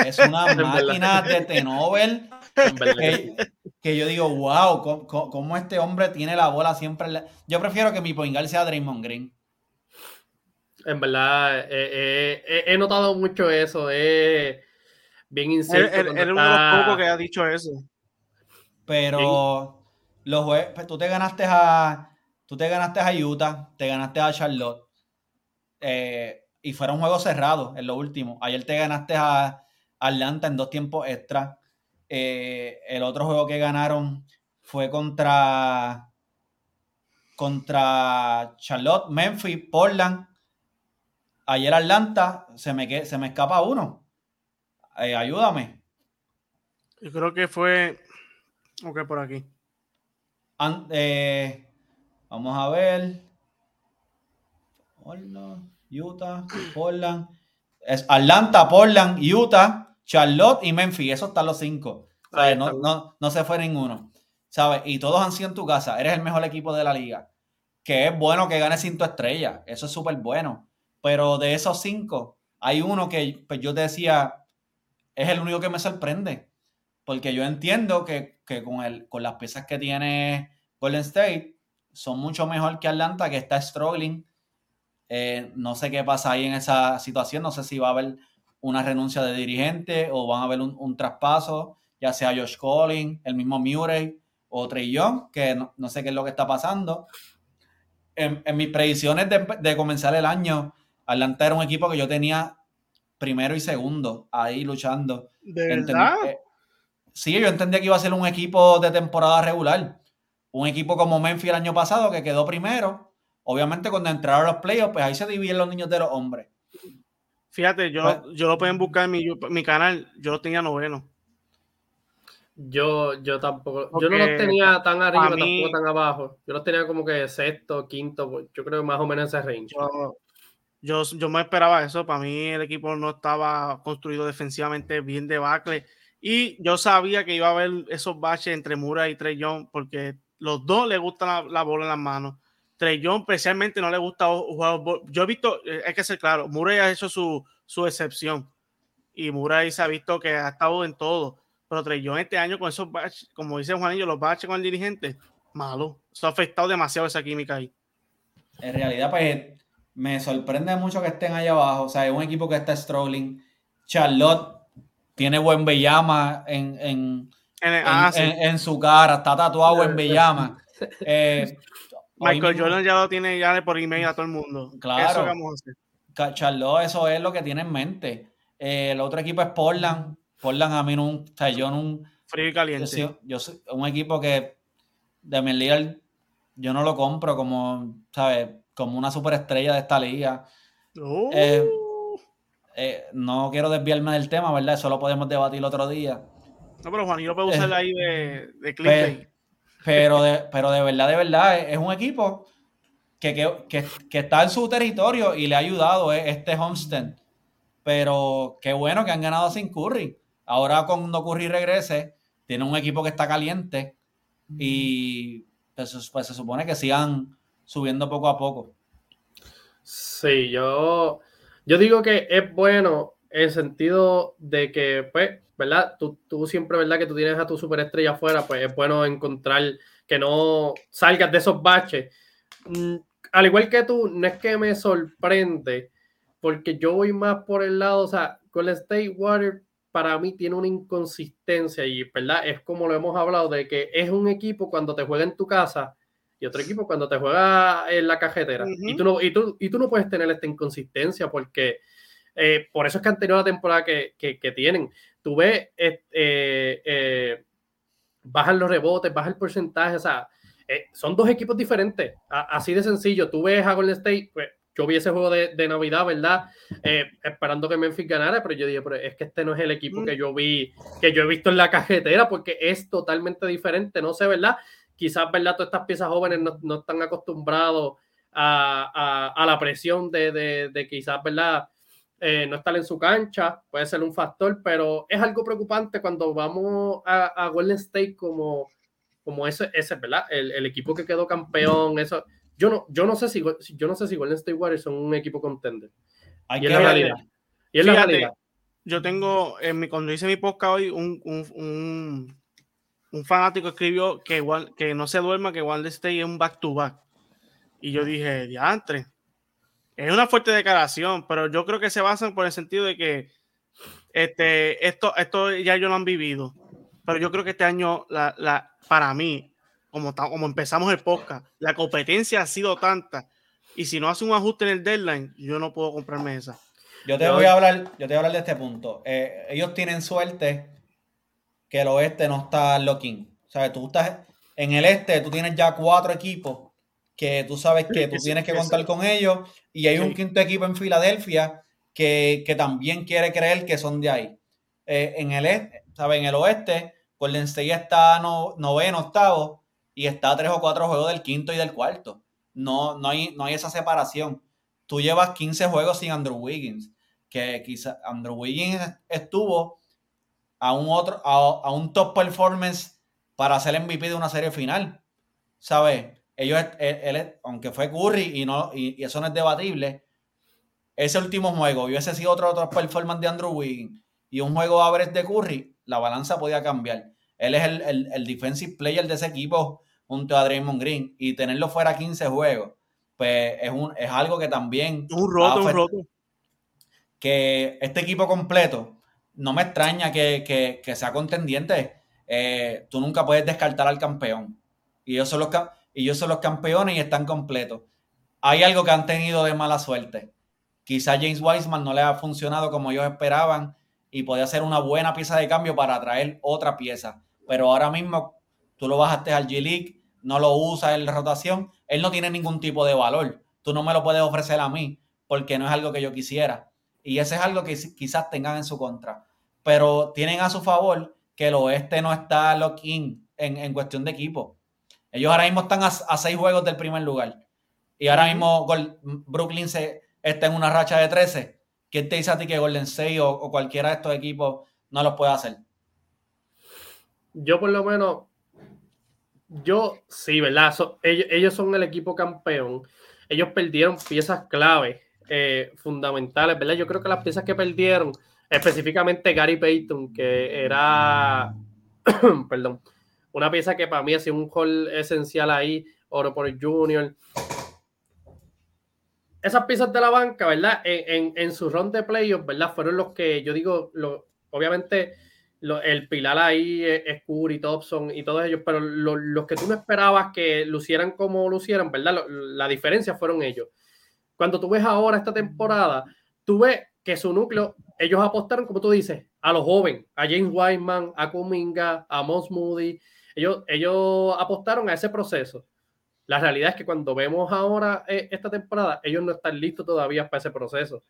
Es una *laughs* máquina de Tenover que, yo digo, wow, ¿cómo, este hombre tiene la bola siempre? Yo prefiero que mi poingal sea Draymond Green. En verdad, eh, eh, eh, he notado mucho eso. Es bien incierto. Él, uno de los pocos que ha dicho eso. Pero los pues, tú te ganaste a tú te ganaste a Utah, te ganaste a Charlotte. y fueron juegos cerrados en lo último. Ayer te ganaste a Atlanta en dos tiempos extra. Eh, el otro juego que ganaron fue contra, contra Charlotte, Memphis, Portland. Ayer Atlanta, se me, se me escapa uno. Eh, ayúdame. Yo creo que fue. Ok, por aquí. Eh, vamos a ver. Utah, Portland. Es Atlanta, Portland, Utah. Charlotte y Memphis, esos están los cinco. No, se fue ninguno. ¿Sabes? Y todos han sido en tu casa. Eres el mejor equipo de la liga. Que es bueno que gane cinco estrellas. Eso es súper bueno. Pero de esos cinco, hay uno que pues yo te decía, es el único que me sorprende. Porque yo entiendo que, con, el, con las piezas que tiene Golden State, son mucho mejor que Atlanta, que está struggling. Eh, no sé qué pasa ahí en esa situación. No sé si va a haber una renuncia de dirigente o van a haber un, traspaso, ya sea Josh Collins, el mismo Murray o Trey Young, que no, sé qué es lo que está pasando. En, mis predicciones de, comenzar el año, Atlanta era un equipo que yo tenía primero y segundo ahí luchando. ¿De verdad? Eh, sí, yo entendía que iba a ser un equipo de temporada regular. Un equipo como Memphis el año pasado que quedó primero. Obviamente cuando entraron los playoffs, pues ahí se dividen los niños de los hombres. Fíjate, yo, pues yo lo pueden buscar en mi, mi canal, yo lo tenía noveno. Yo, yo tampoco, yo no los tenía tan arriba, tampoco tan abajo. Yo los tenía como que sexto, quinto, pues, yo creo que más o menos ese range. Yo, yo, me esperaba eso. Para mí el equipo no estaba construido defensivamente bien de bacle. Y yo sabía que iba a haber esos baches entre Mura y Trey Young, porque los dos les gusta la, la bola en las manos. Trey Young especialmente no le gusta jugar. Yo he visto, eh, hay que ser claro, Murray ha hecho su, su excepción y Murray se ha visto que ha estado en todo. Pero Trey Young este año con esos baches, como dice Juanillo, los baches con el dirigente, malo. Eso ha afectado demasiado esa química ahí. En realidad, pues me sorprende mucho que estén ahí abajo. O sea, es un equipo que está struggling. Charlotte tiene buen Bellama en, en, en, ah, su cara, está tatuado en Bellama. *laughs* Eh, Michael Jordan ya lo tiene ya por email a todo el mundo. Claro. Eso vamos a hacer. Charlotte, eso es lo que tiene en mente. Eh, el otro equipo es Portland. Portland a mí no, o sea, yo no... Frío y caliente. Yo, soy un equipo que de mi yo no lo compro como, ¿sabes? Como una superestrella de esta liga. Uh. Eh, eh, no quiero desviarme del tema, ¿verdad? Eso lo podemos debatir otro día. No, pero Juanillo puede usar ahí de, de clip. Pero, de, pero de verdad, de verdad, es, un equipo que, que, que, está en su territorio y le ha ayudado eh, este Homestead. Pero qué bueno que han ganado sin Curry. Ahora cuando Curry regrese, tiene un equipo que está caliente y pues, pues se supone que sigan subiendo poco a poco. Sí, yo, yo digo que es bueno en sentido de que, pues, ¿verdad? Tú, tú, siempre, ¿verdad? Que tú tienes a tu superestrella afuera, pues es bueno encontrar que no salgas de esos baches. Mm, al igual que tú, no es que me sorprende, porque yo voy más por el lado, o sea, con el State Water para mí tiene una inconsistencia y, ¿verdad? Es como lo hemos hablado de que es un equipo cuando te juega en tu casa y otro equipo cuando te juega en la cajetera. y, tú no, y, tú, y tú no puedes tener esta inconsistencia porque eh, por eso es que han tenido la temporada que, que, tienen. Tú ves, eh, eh, bajan los rebotes, baja el porcentaje, o sea, son dos equipos diferentes, así de sencillo. Tú ves a Golden State, pues yo vi ese juego de, de Navidad, ¿verdad? esperando que Memphis ganara, pero yo dije, pero es que este no es el equipo que yo vi, que yo he visto en la cajetera, porque es totalmente diferente, no sé, ¿verdad? Quizás, ¿verdad? Todas estas piezas jóvenes no, están acostumbrados a, la presión de, de, quizás, ¿verdad? Eh, no estar en su cancha, puede ser un factor, pero es algo preocupante cuando vamos a, Golden State como, como ese, ese ¿verdad? El, equipo que quedó campeón, eso. Yo no, yo no sé si yo no sé si Golden State Warriors son un equipo contender. y es la realidad. Y es la realidad. Yo tengo, en mi, cuando hice mi podcast hoy, un, un un fanático escribió que, igual, que no se duerma, que Golden State es un back-to-back. Y yo dije, diantre. Es una fuerte declaración, pero yo creo que se basan por el sentido de que este, esto, esto ya ellos lo han vivido. Pero yo creo que este año, la, la, para mí, como, como empezamos el podcast, la competencia ha sido tanta. Y si no hace un ajuste en el deadline, yo no puedo comprarme esa. Yo te voy a hablar, yo te voy a hablar de este punto. Eh, ellos tienen suerte que el oeste no está locking. O sea, tú estás en el este, tú tienes ya cuatro equipos que tú sabes que tú tienes que contar con ellos y hay un quinto equipo en Filadelfia que, también quiere creer que son de ahí. Eh, en el este, ¿sabes? En el oeste, Golden State está no, noveno, octavo y está a tres o cuatro juegos del quinto y del cuarto. No, no, hay, no hay esa separación. Tú llevas 15 juegos sin Andrew Wiggins, que quizá Andrew Wiggins estuvo a un otro, a, un top performance para ser MVP de una serie final. ¿Sabes? Ellos, él, aunque fue Curry y, no, y, eso no es debatible, ese último juego hubiese sido otro, otro performance de Andrew Wiggins y un juego average de Curry, la balanza podía cambiar. Él es el, el, defensive player de ese equipo junto a Draymond Green y tenerlo fuera 15 juegos, pues es, un, es algo que también... Un roto, un roto. Que este equipo completo no me extraña que, sea contendiente. Eh, tú nunca puedes descartar al campeón. Y ellos, son los, y ellos son los campeones y están completos. Hay algo que han tenido de mala suerte. Quizá James Wiseman no le ha funcionado como ellos esperaban y podía ser una buena pieza de cambio para traer otra pieza. Pero ahora mismo tú lo bajaste al G-League, no lo usas en la rotación, él no tiene ningún tipo de valor. Tú no me lo puedes ofrecer a mí porque no es algo que yo quisiera. Y eso es algo que quizás tengan en su contra pero tienen a su favor que el oeste no está lock-in en, cuestión de equipo. Ellos ahora mismo están a, seis juegos del primer lugar. Y ahora mismo Brooklyn se, está en una racha de 13. ¿Quién te dice a ti que Golden State o, cualquiera de estos equipos no los puede hacer? Yo por lo menos, yo sí, ¿verdad? ellos, son el equipo campeón. Ellos perdieron piezas clave, eh, fundamentales, ¿verdad? Yo creo que las piezas que perdieron específicamente Gary Payton, que era, *clears throat* perdón, una pieza que para mí ha sido un gol esencial ahí, Oro por Junior. Esas piezas de la banca, ¿verdad? En, su round de playoffs, ¿verdad? Fueron los que yo digo, lo, obviamente el pilar ahí es, Curry, Thompson y todos ellos, pero los que tú no esperabas que lucieran como lucieran, ¿verdad? la diferencia fueron ellos. Cuando tú ves ahora esta temporada, tú ves que su núcleo, ellos apostaron, como tú dices, a los jóvenes, a James Wiseman, a Kuminga, a Mons Moody. Ellos, ellos apostaron a ese proceso. La realidad es que cuando vemos ahora eh, esta temporada, ellos no están listos todavía para ese proceso.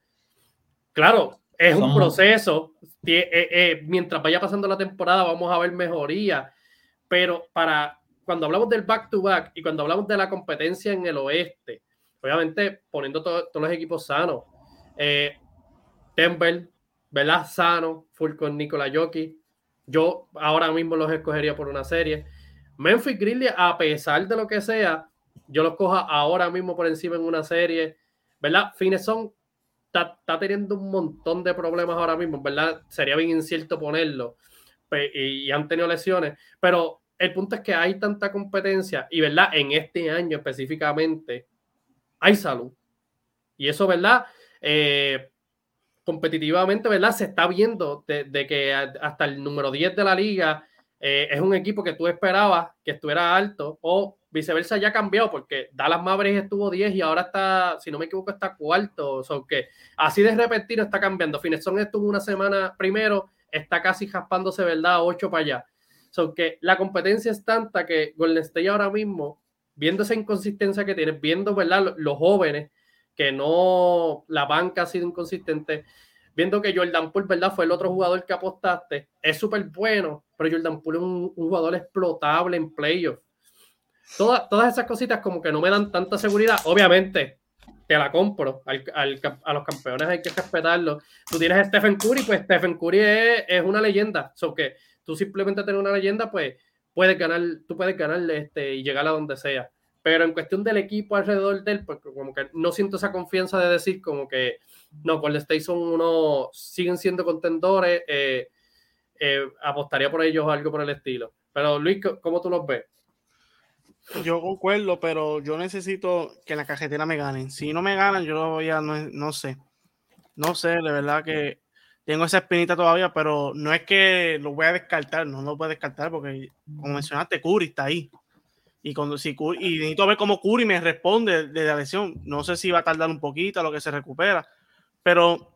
Claro, Es un proceso. Eh, eh, mientras vaya pasando la temporada, vamos a ver mejoría. Pero para cuando hablamos del back-to-back y cuando hablamos de la competencia en el oeste, obviamente poniendo todos los equipos sanos, eh, Denver, ¿verdad? Sano, full con Nikola. Yo ahora mismo los escogería por una serie. Memphis Grizzlies, a pesar de lo que sea, yo los coja ahora mismo por encima en una serie, ¿verdad? Fineson está, está teniendo un montón de problemas ahora mismo, ¿verdad? Sería bien incierto ponerlo y han tenido lesiones, pero el punto es que hay tanta competencia y, ¿verdad? En este año específicamente hay salud. Y eso, ¿verdad? Eh, competitivamente, ¿verdad? Se está viendo de, que hasta el número 10 de la liga eh, es un equipo que tú esperabas que estuviera alto o viceversa ya ha cambiado porque Dallas Mavericks estuvo 10 y ahora está, si no me equivoco, está cuarto. O sea, que así de repentino está cambiando. Fineson estuvo una semana primero, está casi jaspándose, ¿verdad? 8 para allá. So que la competencia es tanta que Golden State ahora mismo, viendo esa inconsistencia que tiene, viendo ¿verdad? los jóvenes, que no, la banca ha sido inconsistente, viendo que Jordan Poole, ¿verdad? Fue el otro jugador que apostaste, es súper bueno, pero Jordan Poole es un, jugador explotable en playoffs. Todas, todas esas cositas como que no me dan tanta seguridad. Obviamente, te la compro. a los campeones hay que respetarlo. Tú tienes a Stephen Curry, pues Stephen Curry es, es una leyenda. So que tú simplemente tener una leyenda, pues puedes ganar, tú puedes ganar este, y llegar a donde sea. Pero en cuestión del equipo alrededor de él, pues como que no siento esa confianza de decir como que no, con el State son uno, siguen siendo contendores, eh, eh, apostaría por ellos algo por el estilo. Pero Luis, ¿cómo tú los ves? Yo concuerdo, pero yo necesito que en la cajetera me ganen. Si no me ganan, yo lo voy a, no, no sé. No sé, de verdad que tengo esa espinita todavía, pero no es que lo voy a descartar, no lo voy a descartar porque, como mencionaste, Curry está ahí. Y, cuando, si y necesito ver cómo Curry me responde de la lesión. No sé si va a tardar un poquito a lo que se recupera, pero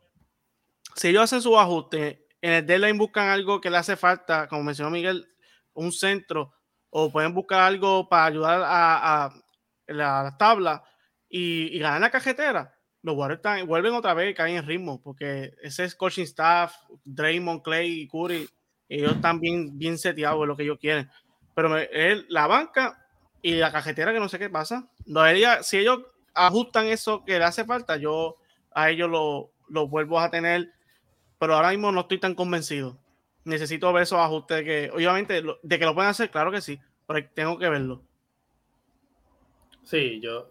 si ellos hacen su ajuste, en el deadline buscan algo que le hace falta, como mencionó Miguel, un centro, o pueden buscar algo para ayudar a, la, tabla y, y ganar la cajetera los Warriors vuelven otra vez caen en ritmo, porque ese es coaching staff, Draymond, Clay y Curry, ellos están bien, bien seteados en lo que ellos quieren. Pero él, la banca y la cajetera que no sé qué pasa, no, si ellos ajustan eso que le hace falta, yo a ellos lo, lo vuelvo a tener, pero ahora mismo no estoy tan convencido. Necesito ver esos ajustes que, obviamente, de que lo pueden hacer, claro que sí, pero tengo que verlo. Sí, yo,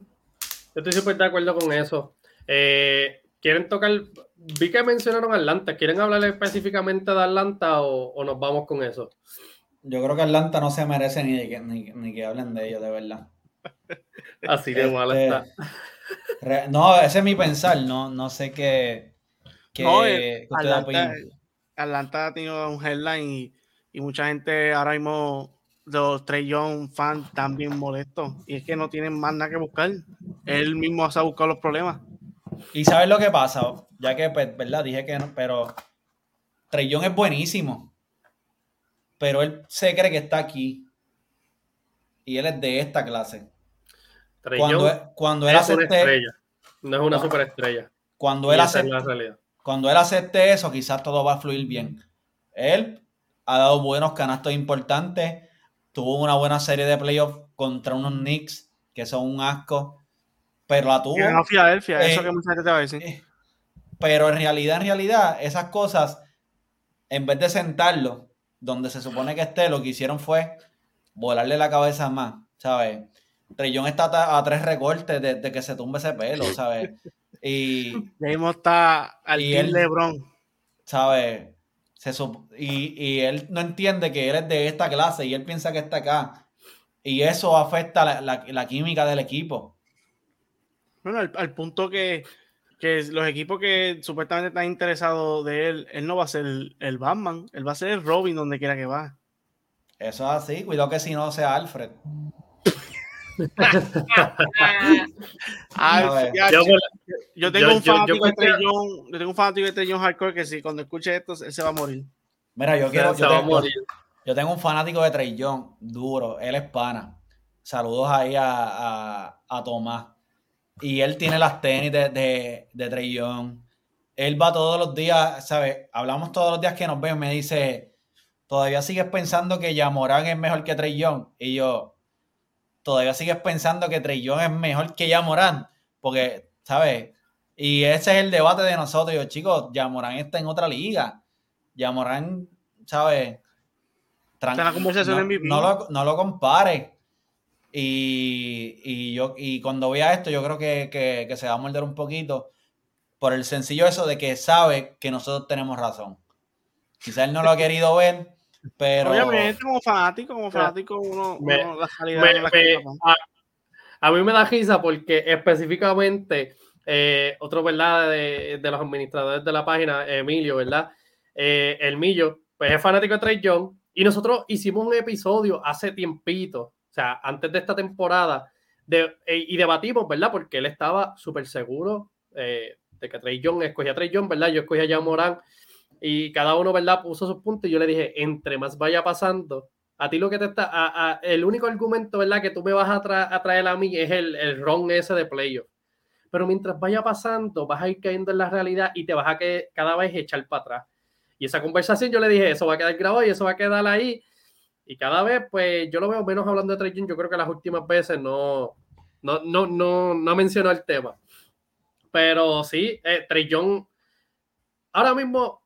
yo estoy súper de acuerdo con eso. Eh, ¿Quieren tocar? Vi que mencionaron Atlanta. ¿Quieren hablar específicamente de Atlanta o, nos vamos con eso? Yo creo que Atlanta no se merece ni, que, ni, que hablen de ellos, de verdad. *laughs* Así de mal está. No, ese es mi pensar. No, no sé qué. qué no, eh, Atlanta, Atlanta, ha tenido un headline y, y mucha gente ahora mismo los Trey Young fans también molestos. Y es que no tienen más nada que buscar. Él mismo ha buscado los problemas. Y sabes lo que pasa, ya que, pues, ¿verdad? Dije que no, pero Trellón es buenísimo. Pero él se cree que está aquí. Y él es de esta clase. cuando, cuando él acepte. No es una superestrella. Cuando él, acepte, cuando él acepte eso, quizás todo va a fluir bien. Él ha dado buenos canastos importantes. Tuvo una buena serie de playoffs contra unos Knicks que son un asco pero la tuvo. eso eh, que mucha gente te va a decir. Eh, pero en realidad, en realidad, esas cosas, en vez de sentarlo donde se supone que esté, lo que hicieron fue volarle la cabeza más, ¿sabes? Trillón está a tres recortes de, que se tumbe ese pelo, ¿sabes? Y. mismo está al y él, Lebron. ¿Sabes? y, y, él no entiende que él es de esta clase y él piensa que está acá. Y eso afecta la química del equipo. Bueno, al, punto que, los equipos que supuestamente están interesados de él, él no va a ser el, Batman, él va a ser el Robin donde quiera que va. Eso es así, cuidado que si no sea Alfred. *laughs* yo, tengo un fanático de Trey yo tengo un fanático de Trey Hardcore que si cuando escuche esto, él se va a morir. Mira, yo quiero, yo tengo, yo tengo, un fanático de Trey duro, él es pana. Saludos ahí a, a Tomás y él tiene las tenis de, de, de Trey Young. él va todos los días, ¿sabes? Hablamos todos los días que nos ven, me dice, todavía sigues pensando que Yamorán es mejor que Trey Young. Y yo, todavía sigues pensando que Trey Young es mejor que Yamorán. Porque, ¿sabes? Y ese es el debate de nosotros. Yo, chicos, Yamorán está en otra liga. Yamorán, ¿sabes? la conversación no, lo, no lo compare. Y, yo, y cuando vea esto, yo creo que, se va a morder un poquito por el sencillo eso de que sabe que nosotros tenemos razón. Quizá él no lo ha querido ver, pero. Obviamente, como fanático, como fanático, uno, la calidad a, mí me da risa porque específicamente eh, otro, ¿verdad? De, los administradores de la página, Emilio, ¿verdad? Eh, el Millo, pues es fanático de Trey Young y nosotros hicimos un episodio hace tiempito, o sea, antes de esta temporada, de, e, y debatimos, ¿verdad? Porque él estaba súper seguro eh, de que Trey Young escogía a Trey Young, ¿verdad? Yo escogía a Morán y cada uno, ¿verdad? Puso sus puntos y yo le dije, entre más vaya pasando, a ti lo que te está, el único argumento, ¿verdad? Que tú me vas a, traer a mí es el, el ron ese de playoff. Pero mientras vaya pasando, vas a ir cayendo en la realidad y te vas a que, cada vez echar para atrás. Y esa conversación yo le dije, eso va a quedar grabado y eso va a quedar ahí. Y cada vez, pues yo lo veo menos hablando de Trey Yo creo que las últimas veces no, no, no, no, no mencionó el tema. Pero sí, eh, Trey ahora mismo,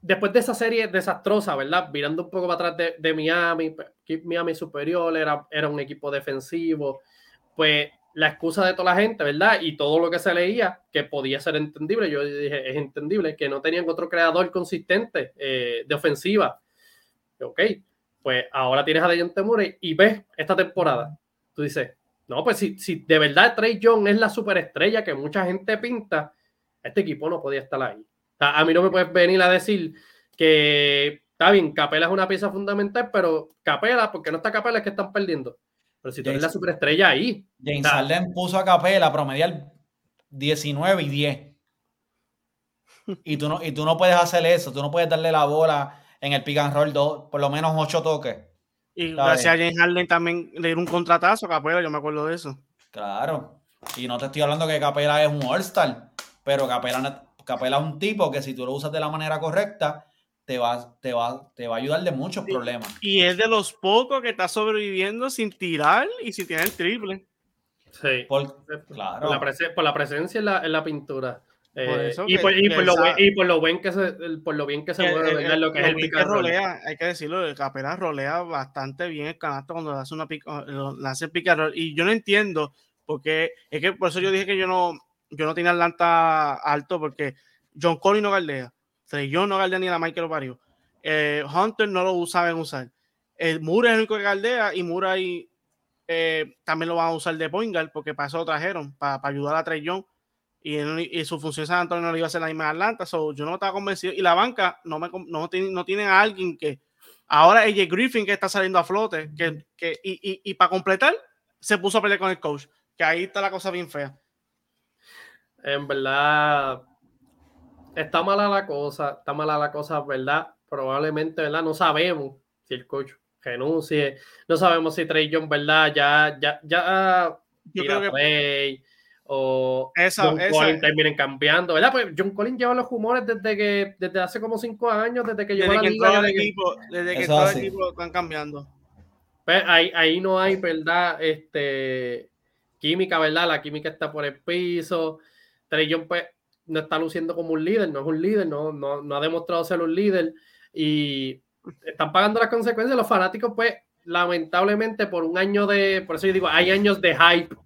después de esa serie desastrosa, ¿verdad? Mirando un poco para atrás de, Miami, pues, Miami superior, era, era un equipo defensivo, pues la excusa de toda la gente, ¿verdad? Y todo lo que se leía, que podía ser entendible, yo dije, es entendible, que no tenían otro creador consistente eh, de ofensiva. Ok, pues ahora tienes a Dejounte Murray y ves esta temporada. Tú dices, no, pues si, si de verdad Trey Young es la superestrella que mucha gente pinta, este equipo no podía estar ahí. a mí no me puedes venir a decir que está bien, Capela es una pieza fundamental, pero Capela, porque no está Capela, es que están perdiendo. Pero si tú eres la superestrella ahí. James Harden puso a Capela promediar 19 y 10. Y tú, no, y tú no puedes hacer eso. Tú no puedes darle la bola en el pick and roll dos, por lo menos 8 toques. Y gracias a James Harden también le dieron un contratazo a Capela, yo me acuerdo de eso. Claro. Y no te estoy hablando que Capela es un All-Star, pero Capela, Capela es un tipo que si tú lo usas de la manera correcta, te va, te va, te va a ayudar de muchos problemas. Y es de los pocos que está sobreviviendo sin tirar y sin tener triple. Sí. Por, claro. por, la, presencia en la, en la pintura. Y, por, lo, bien que se, por lo bien que se mueve, lo que es el pica rolea, hay que decirlo, el Capela rolea bastante bien el canasto cuando hace una pica, hace el Y yo no entiendo, porque es que por eso yo dije que yo no, yo no tenía Atlanta alto, porque John Collins no galdea. Yo no galdea ni la Michael Ovario. Eh, Hunter no lo saben usar. El Mura es el único que galdea y Murray eh, también lo van a usar de point porque para eso lo trajeron, para, ayudar a Trey Young. Y, su función San Antonio no le iba a ser la misma Atlanta. So, yo no estaba convencido. Y la banca no, me, no, tiene, no tiene a alguien que. Ahora AJ Griffin que está saliendo a flote. Que, que y, y, para completar, se puso a pelear con el coach. Que ahí está la cosa bien fea. En verdad, está mala la cosa, está mala la cosa, ¿verdad? Probablemente, ¿verdad? No sabemos si el coach renuncie, no sabemos si Trey John, ¿verdad? Ya, ya, ya, Yo creo que... o esa, John Collins terminen cambiando, ¿verdad? Pues John Collins lleva los rumores desde que, desde hace como cinco años, desde que llegó la liga. Desde, equipo, desde que todo el equipo están cambiando. Pues ahí, ahí no hay, ¿verdad? Este, química, ¿verdad? La química está por el piso. Trey John, pues, no está luciendo como un líder, no es un líder, no, no, ha demostrado ser un líder y están pagando las consecuencias. Los fanáticos, pues, lamentablemente, por un año de, por eso yo digo, hay años de hype.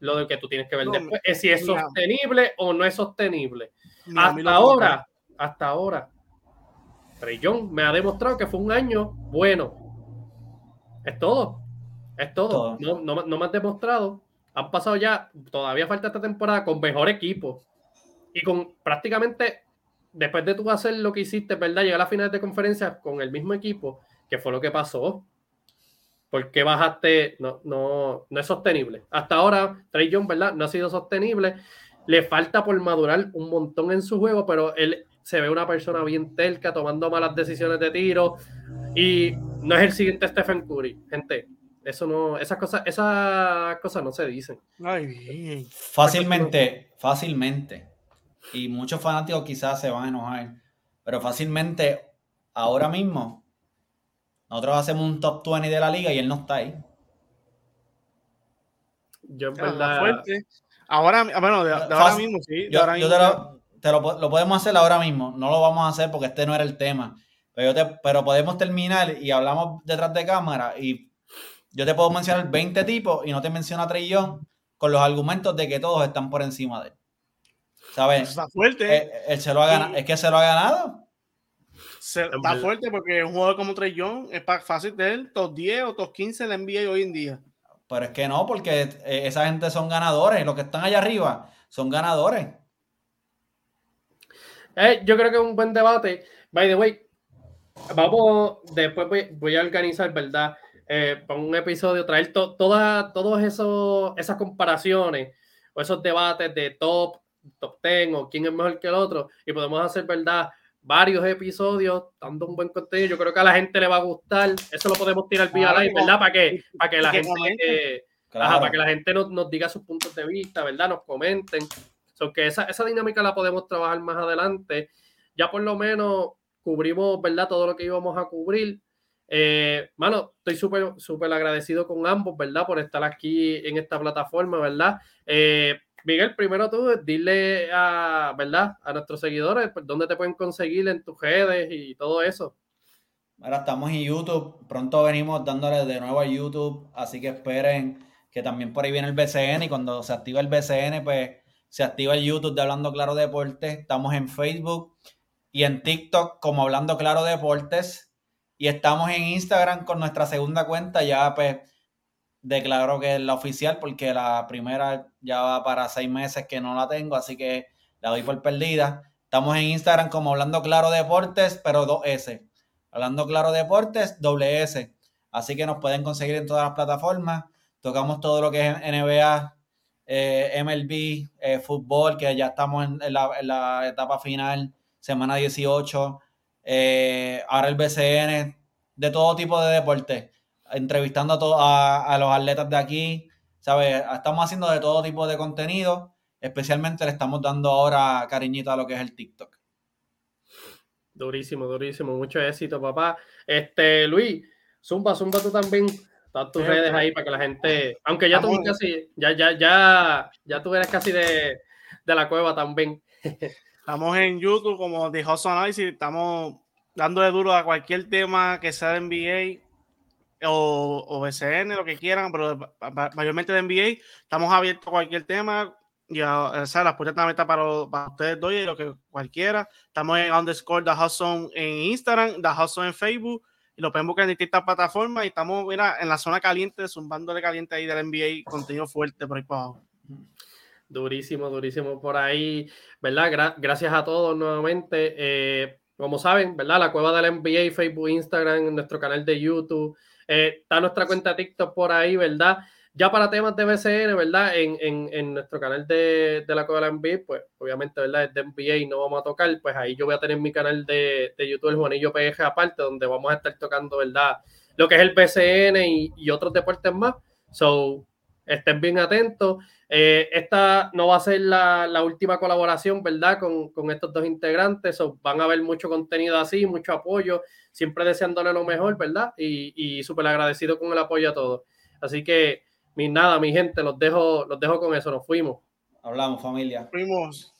Lo de que tú tienes que ver después es si es sostenible o no es sostenible. hasta ahora, hasta ahora, Trey me ha demostrado que fue un año bueno. Es todo. Es todo. No, no, no me has demostrado. Han pasado ya, todavía falta esta temporada con mejor equipo y con prácticamente, después de tú hacer lo que hiciste, ¿verdad? Llegar a las finales de conferencia con el mismo equipo, que fue lo que pasó. Porque bajaste? No, no, no es sostenible. Hasta ahora, Trey Young, ¿verdad? No ha sido sostenible. Le falta por madurar un montón en su juego, pero él se ve una persona bien telca, tomando malas decisiones de tiro. Y no es el siguiente Stephen Curry, gente. Eso no, esas cosas, esas cosas no se dicen. Fácilmente, fácilmente y muchos fanáticos quizás se van a enojar, pero fácilmente ahora mismo nosotros hacemos un top 20 de la liga y él no está ahí. Yo en verdad... Ahora, bueno, de, ahora mismo, sí. yo, te, lo, podemos hacer ahora mismo. No lo vamos a hacer porque este no era el tema. Pero, pero podemos terminar y hablamos detrás de cámara y yo te puedo mencionar 20 tipos y no te menciono a Trillón con los argumentos de que todos están por encima de él. ¿Sabes? Está fuerte. Él, se lo ha ganado. Es que se lo ha ganado. Está fuerte porque un jugador como Trey Young es fácil de él, top 10 o top 15 de NBA hoy en día. Pero es que no, porque eh, esa gente son ganadores. Los que están allá arriba son ganadores. Eh, yo creo que es un buen debate. By the way, vamos, después voy, a organizar, ¿verdad? Eh, para un episodio, traer todas todas esas comparaciones o esos debates de top, top 10 o quién es mejor que el otro. Y podemos hacer, ¿verdad? Varios episodios dando un buen contenido. Yo creo que a la gente le va a gustar. Eso lo podemos tirar vía live, ¿verdad? Para que, para que la gente, para que la gente nos, nos, diga sus puntos de vista, ¿verdad? Nos comenten. So que esa, esa dinámica la podemos trabajar más adelante. Ya por lo menos cubrimos, ¿verdad? Todo lo que íbamos a cubrir. Eh, mano, estoy súper, súper agradecido con ambos, ¿verdad? Por estar aquí en esta plataforma, ¿verdad? Eh, Miguel, primero tú, dile a, ¿verdad? A nuestros seguidores, pues, dónde te pueden conseguir en tus redes y todo eso. Ahora estamos en YouTube, pronto venimos dándole de nuevo a YouTube, así que esperen que también por ahí viene el BCN y cuando se activa el BCN, pues se activa el YouTube de Hablando Claro Deportes. Estamos en Facebook y en TikTok como Hablando Claro Deportes y estamos en Instagram con nuestra segunda cuenta ya pues declaro que es la oficial porque la primera ya va para seis meses que no la tengo, así que la doy por perdida. Estamos en Instagram como Hablando Claro Deportes, pero dos S. Hablando Claro Deportes, doble S. Así que nos pueden conseguir en todas las plataformas. Tocamos todo lo que es NBA, eh, MLB, eh, fútbol, que ya estamos en, la, etapa final, semana 18. Eh, ahora el BCN, de todo tipo de deportes entrevistando a, a, los atletas de aquí, ¿sabes? Estamos haciendo de todo tipo de contenido, especialmente le estamos dando ahora cariñito a lo que es el TikTok. Durísimo, durísimo, mucho éxito, papá. Este, Luis, zumba, zumba tú también. Estás tus redes ahí para que la gente, aunque ya tú casi, ya, ya, ya, ya tú eres casi de, de la cueva también. *laughs* Estamos en YouTube como The Hustle y estamos dándole duro a cualquier tema que sea de NBA o, o BCN, lo que quieran, pero mayormente de NBA. Estamos abiertos a cualquier tema. Ya, o sea, las puertas también están para, para ustedes dos y lo que cualquiera. Estamos en underscore The Hustle en Instagram, The Hustle en Facebook y lo pueden buscar en distintas plataformas. Y estamos, mira, en la zona caliente, zumbándole caliente ahí del NBA, contenido fuerte por ahí para abajo. Durísimo, durísimo por ahí, ¿verdad? gracias a todos nuevamente. Eh, como saben, ¿verdad? La cueva del NBA, Facebook, Instagram, nuestro canal de YouTube. Eh, está nuestra cuenta TikTok por ahí, ¿verdad? Ya para temas de BCN, ¿verdad? En, nuestro canal de, la Cueva de la NBA, pues obviamente, ¿verdad? Es de NBA y no vamos a tocar, pues ahí yo voy a tener mi canal de, YouTube, el Juanillo PG aparte, donde vamos a estar tocando, ¿verdad? Lo que es el BCN y, otros deportes más. So, estén bien atentos. Eh, esta no va a ser la, última colaboración, ¿verdad? Con, con estos dos integrantes. So, van a ver mucho contenido así, mucho apoyo siempre deseándole lo mejor, ¿verdad? Y, y súper agradecido con el apoyo a todos. Así que, mi nada, mi gente, los dejo, los dejo con eso, nos fuimos. Hablamos, familia. Fuimos.